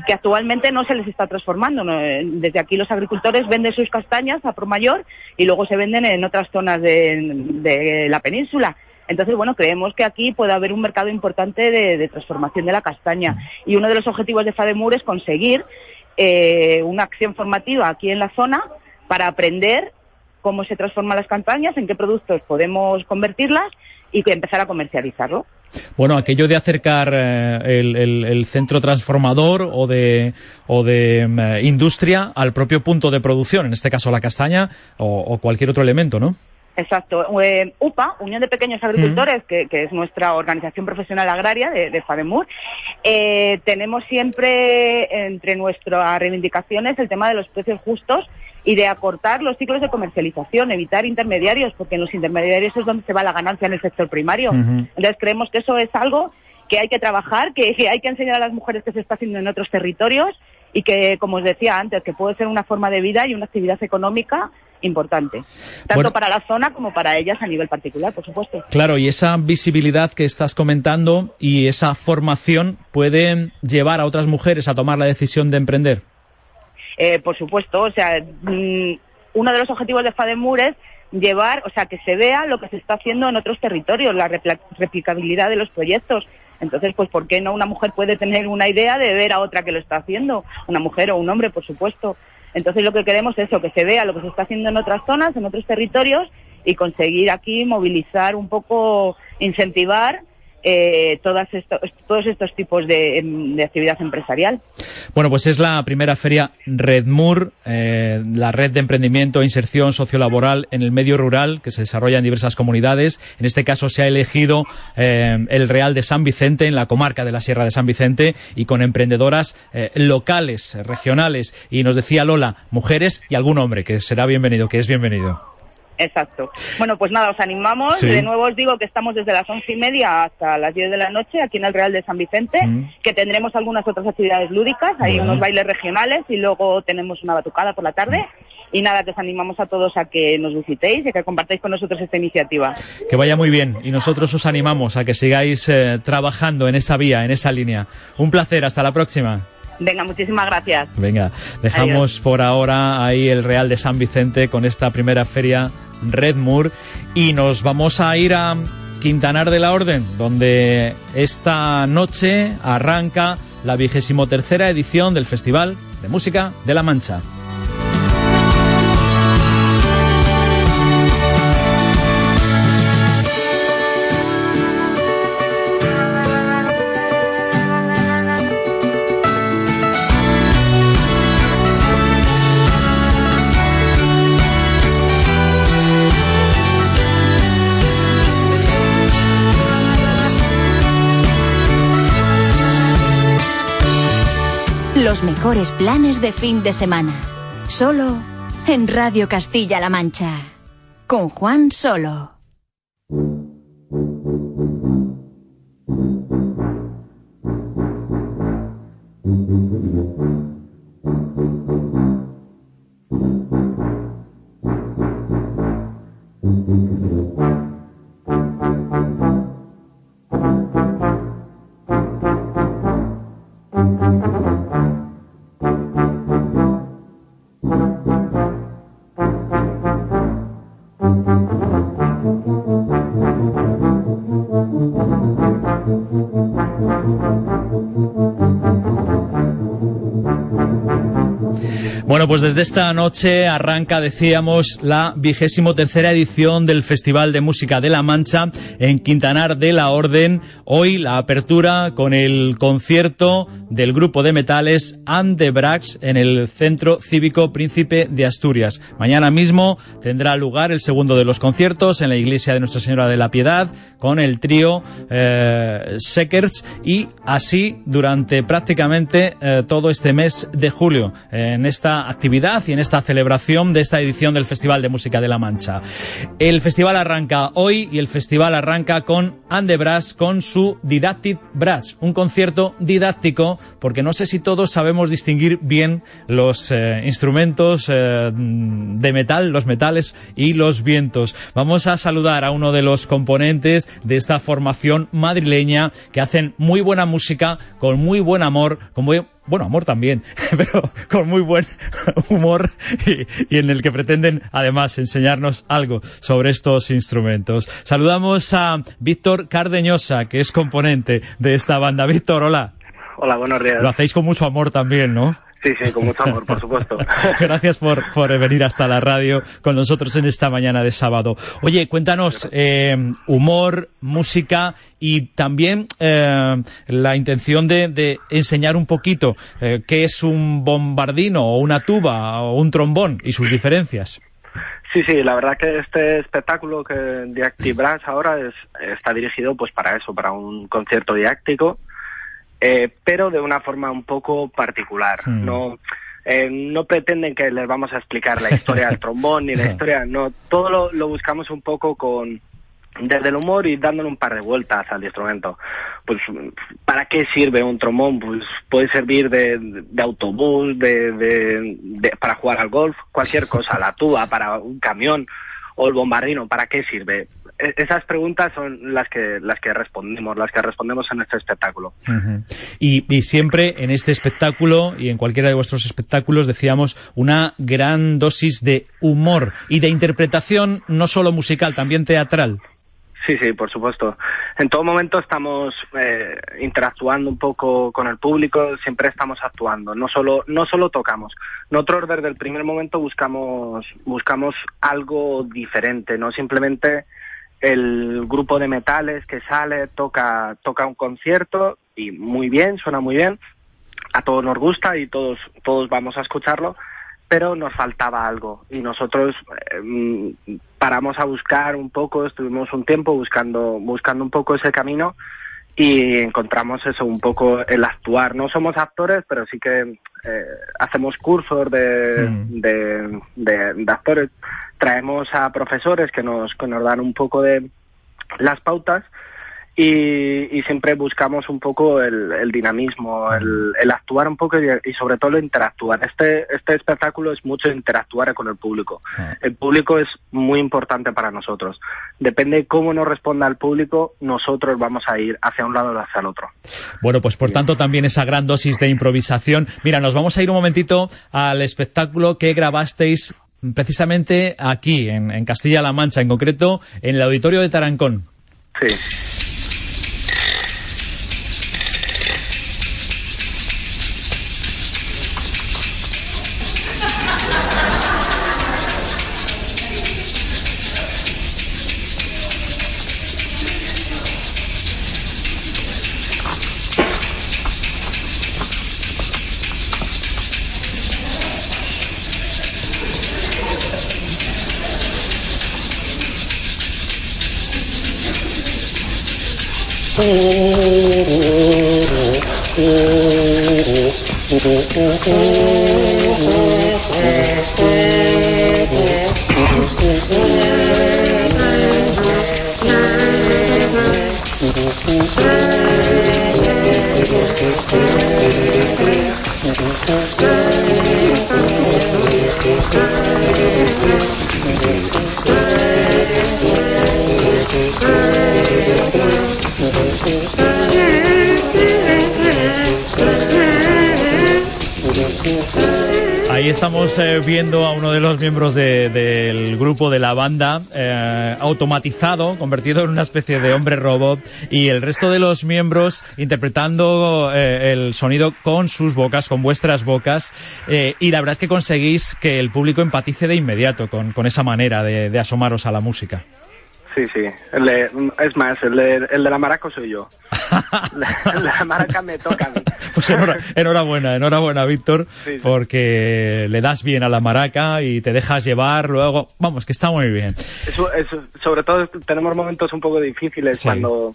que actualmente no se les está transformando. Eh, Desde aquí los agricultores venden sus castañas a por mayor y luego se venden en otras zonas de, de la península. Entonces, bueno, creemos que aquí puede haber un mercado importante de, transformación de la castaña. Y uno de los objetivos de FADEMUR es conseguir eh, una acción formativa aquí en la zona para aprender cómo se transforman las castañas, en qué productos podemos convertirlas y empezar a comercializarlo. Bueno, aquello de acercar eh, el centro transformador o de, o de mm, eh, industria al propio punto de producción, en este caso la castaña o, o cualquier otro elemento, ¿no? Exacto. Eh, UPA, Unión de Pequeños Agricultores, que, que es nuestra organización profesional agraria de, de FADEMUR, eh, tenemos siempre entre nuestras reivindicaciones el tema de los precios justos y de acortar los ciclos de comercialización, evitar intermediarios, porque en los intermediarios es donde se va la ganancia en el sector primario. Entonces creemos que eso es algo que hay que trabajar, que, que hay que enseñar a las mujeres que se está haciendo en otros territorios y que, como os decía antes, que puede ser una forma de vida y una actividad económica importante, tanto Bueno. para la zona como para ellas a nivel particular, por supuesto. Claro, y esa visibilidad que estás comentando y esa formación pueden llevar a otras mujeres a tomar la decisión de emprender. Eh, por supuesto, o sea, mm, uno de los objetivos de FADEMUR es llevar, o sea, que se vea lo que se está haciendo en otros territorios, la replicabilidad de los proyectos. Entonces, pues, ¿por qué no una mujer puede tener una idea de ver a otra que lo está haciendo? Una mujer o un hombre, por supuesto. Entonces, lo que queremos es eso, que se vea lo que se está haciendo en otras zonas, en otros territorios, y conseguir aquí movilizar un poco, incentivar eh, todas esto- todos estos tipos de, em, de actividad empresarial. Bueno, pues es la primera feria Redmur, eh, la red de emprendimiento e inserción sociolaboral en el medio rural que se desarrolla en diversas comunidades. En este caso se ha elegido eh, el Real de San Vicente, en la comarca de la Sierra de San Vicente, y con emprendedoras eh, locales, regionales. Y nos decía Lola, mujeres y algún hombre, que será bienvenido, que es bienvenido. Exacto. Bueno, pues nada, os animamos. Sí. De nuevo os digo que estamos desde las once y media hasta las diez de la noche aquí en el Real de San Vicente, Mm. que tendremos algunas otras actividades lúdicas, hay Bueno. unos bailes regionales y luego tenemos una batucada por la tarde. Y nada, que os animamos a todos a que nos visitéis y que compartáis con nosotros esta iniciativa. Que vaya muy bien y nosotros os animamos a que sigáis eh, trabajando en esa vía, en esa línea. Un placer, hasta la próxima. Venga, muchísimas gracias. Venga, dejamos Adiós. por ahora ahí el Real de San Vicente con esta primera feria Redmur y nos vamos a ir a Quintanar de la Orden, donde esta noche arranca la vigésimo tercera edición del Festival de Música de La Mancha. Mejores planes de fin de semana. Solo en Radio Castilla-La Mancha. Con Juan Solo. Bueno, pues desde esta noche arranca, decíamos, la vigésimo tercera edición del Festival de Música de La Mancha en Quintanar de la Orden. Hoy la apertura con el concierto del grupo de metales And the Brax en el Centro Cívico Príncipe de Asturias. Mañana mismo tendrá lugar el segundo de los conciertos en la iglesia de Nuestra Señora de la Piedad con el trío eh, Sekers y así durante prácticamente eh, todo este mes de julio en esta actividad y en esta celebración de esta edición del Festival de Música de la Mancha. El festival arranca hoy y el festival arranca con And the Brass con su Didactic Brass, un concierto didáctico porque no sé si todos sabemos distinguir bien los eh, instrumentos eh, de metal, los metales y los vientos. Vamos a saludar a uno de los componentes de esta formación madrileña que hacen muy buena música, con muy buen amor, con muy bueno, amor también, pero con muy buen humor y, y, en el que pretenden además enseñarnos algo sobre estos instrumentos. Saludamos a Víctor Cardeñosa, que es componente de esta banda. Víctor, hola. Hola, buenos días. Lo hacéis con mucho amor también, ¿no? Sí, sí, con mucho amor, por supuesto. Gracias por, por venir hasta la radio con nosotros en esta mañana de sábado. Oye, cuéntanos, eh, humor, música y también eh, la intención de, de, enseñar un poquito eh, qué es un bombardino o una tuba o un trombón y sus diferencias. Sí, sí, la verdad que este espectáculo que de Active ahora es, está dirigido pues para eso, para un concierto didáctico eh, pero de una forma un poco particular. Hmm. No, eh, no pretenden que les vamos a explicar la historia del trombón ni la historia, no, todo lo, lo, buscamos un poco con desde el humor y dándole un par de vueltas al instrumento. Pues, ¿para qué sirve un trombón? Pues puede servir de, de autobús, de, de, de, para jugar al golf, cualquier cosa, la tuba, para un camión o el bombardino, ¿para qué sirve? Esas preguntas son las que las que respondemos, las que respondemos en este espectáculo. Uh -huh. y, y, siempre en este espectáculo y en cualquiera de vuestros espectáculos decíamos una gran dosis de humor y de interpretación no solo musical, también teatral. Sí, sí, por supuesto. En todo momento estamos eh, interactuando un poco con el público, siempre estamos actuando, no solo, no solo tocamos. Nosotros desde el primer momento buscamos, buscamos algo diferente, no simplemente el grupo de metales que sale, toca, toca un concierto y muy bien, suena muy bien, a todos nos gusta y todos, todos vamos a escucharlo, pero nos faltaba algo. Y nosotros eh, paramos a buscar un poco, estuvimos un tiempo buscando, buscando un poco ese camino y encontramos eso, un poco el actuar. No somos actores, pero sí que eh, hacemos cursos de, mm. de, de, de, actores, traemos a profesores que nos, que nos dan un poco de las pautas y, y siempre buscamos un poco el, el dinamismo, el, el, actuar un poco y, y, sobre todo interactuar. Este, este espectáculo es mucho interactuar con el público. El público es muy importante para nosotros. Depende cómo nos responda el público, nosotros vamos a ir hacia un lado o hacia el otro. Bueno, pues por tanto también esa gran dosis de improvisación. Mira, nos vamos a ir un momentito al espectáculo que grabasteis precisamente aquí, en, en Castilla-La Mancha, en concreto en el auditorio de Tarancón. Sí. Ahí grupo de la banda eh, automatizado, convertido en una especie de hombre robot, y el resto de los miembros interpretando eh, el sonido con sus bocas, con vuestras bocas, eh, y la verdad es que conseguís que el público empatice de inmediato con, esa manera de, de asomaros a la música. Sí, sí. El de- es más, el de, el de la maraca soy yo. la, la maraca me toca a mí. Pues enhora- enhorabuena, enhorabuena, Víctor, Sí, sí. porque le das bien a la maraca y te dejas llevar luego. Vamos, que está muy bien. Eso, eso- sobre todo tenemos momentos un poco difíciles Sí. cuando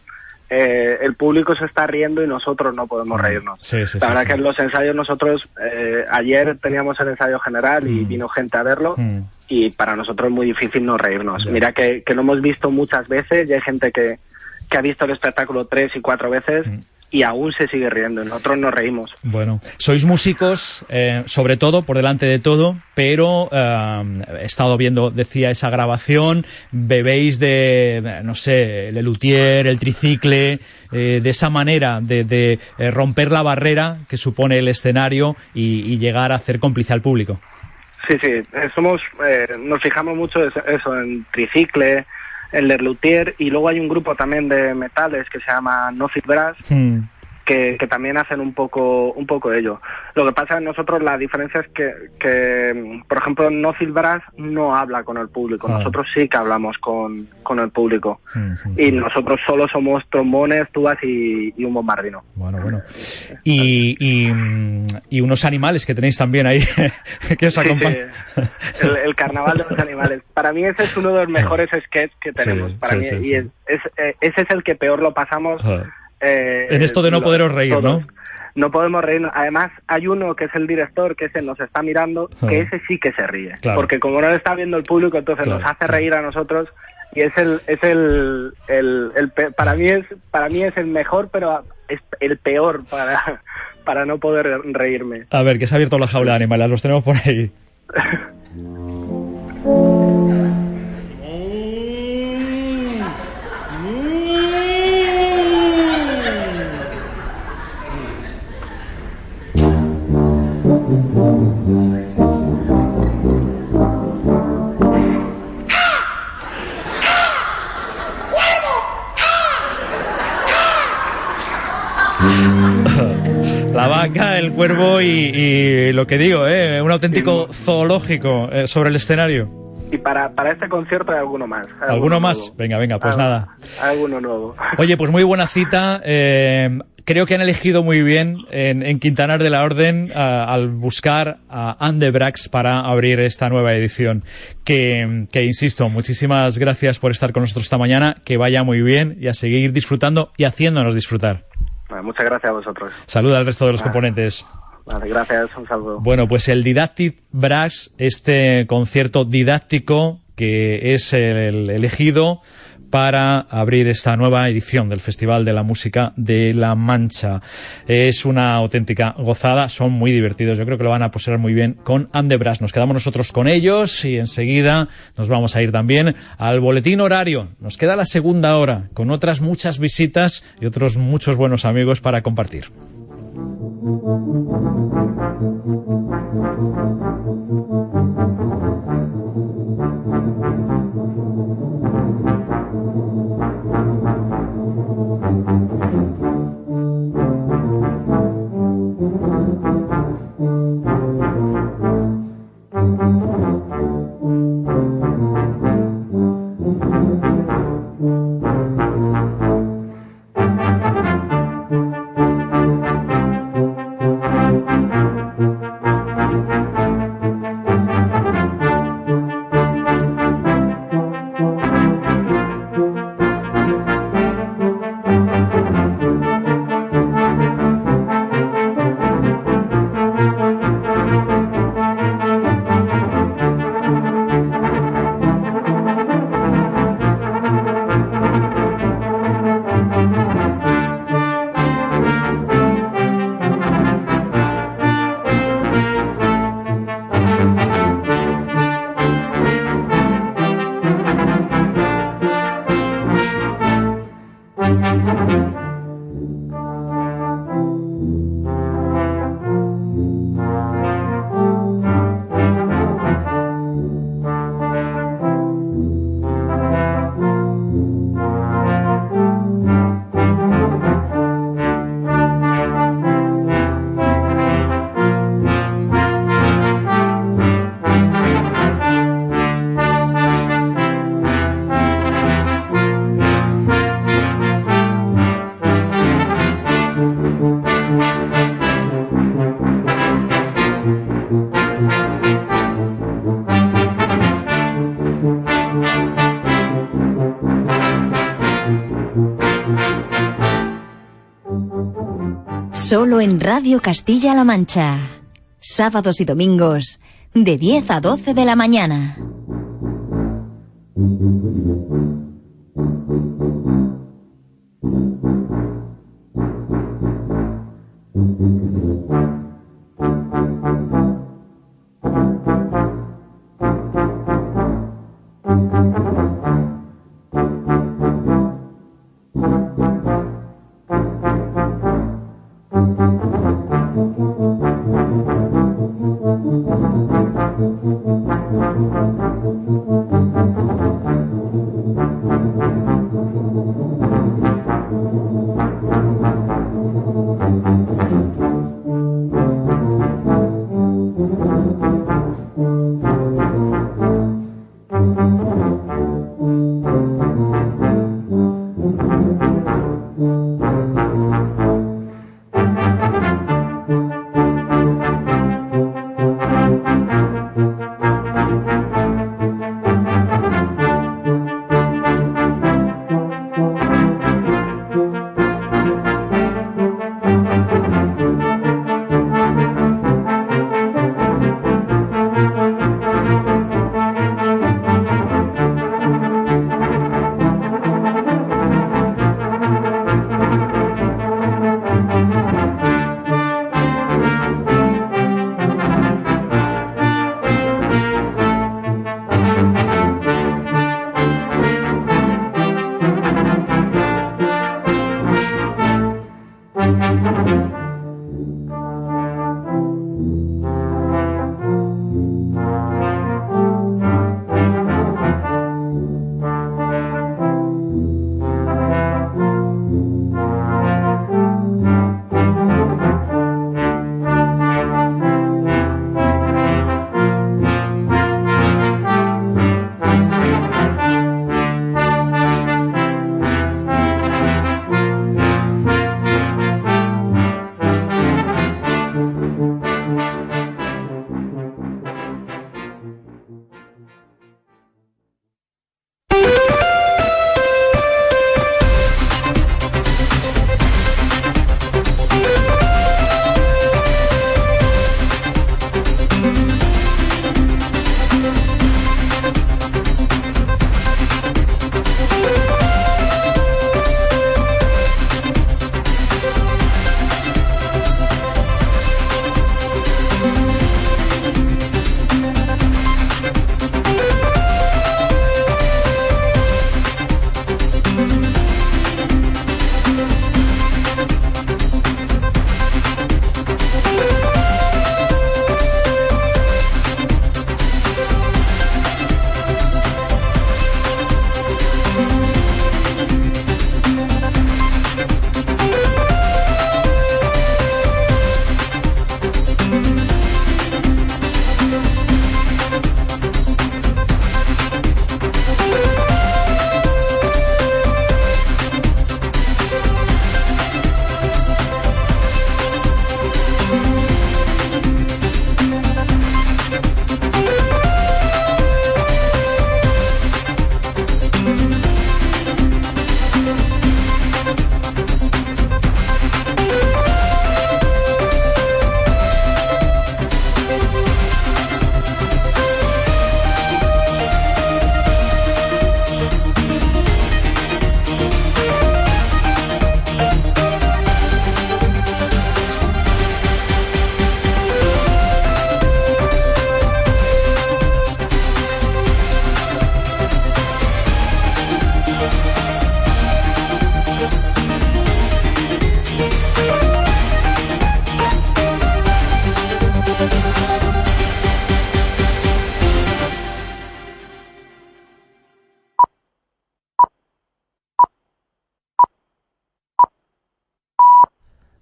eh, el público se está riendo y nosotros no podemos reírnos. Sí, sí, la sí, verdad que en los ensayos nosotros, eh, ayer teníamos el ensayo general y vino gente a verlo Mm. Y para nosotros es muy difícil no reírnos. Mira que, que lo hemos visto muchas veces y hay gente que, que ha visto el espectáculo tres y cuatro veces Mm. y aún se sigue riendo nosotros nos reímos. Bueno, sois músicos, eh, sobre todo, por delante de todo, pero eh, he estado viendo, decía, esa grabación, bebéis de, no sé, el luthier, el tricicle, eh, de esa manera de, de, eh, romper la barrera que supone el escenario y, y llegar a hacer cómplice al público. Sí, sí, eh, somos, eh, nos fijamos mucho es- eso en tricicle, en Lerlutier y luego hay un grupo también de metales que se llama No Fit Brass Hmm. Que, que también hacen un poco un poco ello. Lo que pasa en nosotros la diferencia es que, que por ejemplo, No Brass no habla con el público, Ah. nosotros sí que hablamos con, con el público y nosotros solo somos trombones, tubas y, y un bombardino. Bueno, bueno. Y, y, y unos animales que tenéis también ahí que os acompañan. El, el carnaval de los animales. Para mí ese es uno de los mejores sketches que tenemos. Sí, Para sí, mí, sí, y es- es- eh, ese es el que peor lo pasamos. Eh, En esto de no poderos reír, todos. ¿no? No podemos reírnos. Además, hay uno que es el director, que ese nos está mirando, que ese sí que se ríe. Claro. Porque como no lo está viendo el público, entonces Claro, nos hace reír a nosotros. Y es el, es el, el, para mí es, para mí es el mejor, pero es el peor para, para no poder reírme. A ver, que se ha abierto la jaula de animales, los tenemos por ahí. La vaca, el cuervo y, y lo que digo, ¿eh? un auténtico zoológico eh, sobre el escenario. Y para, para este concierto hay alguno más. ¿Alguno más? nuevo. Venga, venga, pues nada. Alguno nuevo. Oye, pues muy buena cita. eh, creo que han elegido muy bien en, en Quintanar de la Orden al buscar a Anne Brax para abrir esta nueva edición. Que, que, insisto, muchísimas gracias por estar con nosotros esta mañana. Que vaya muy bien y a seguir disfrutando y haciéndonos disfrutar. Vale, muchas gracias a vosotros. Saluda al resto de los componentes. Vale, gracias. Un saludo. Bueno, pues el Didactic Brass, este concierto didáctico que es el elegido para abrir esta nueva edición del Festival de la Música de La Mancha. Es una auténtica gozada, son muy divertidos, yo creo que lo van a poseer muy bien con Andebras. Nos quedamos nosotros con ellos y enseguida nos vamos a ir también al boletín horario. Nos queda la segunda hora con otras muchas visitas y otros muchos buenos amigos para compartir. Radio Castilla-La Mancha. Sábados y domingos, de 10 a 12 de la mañana.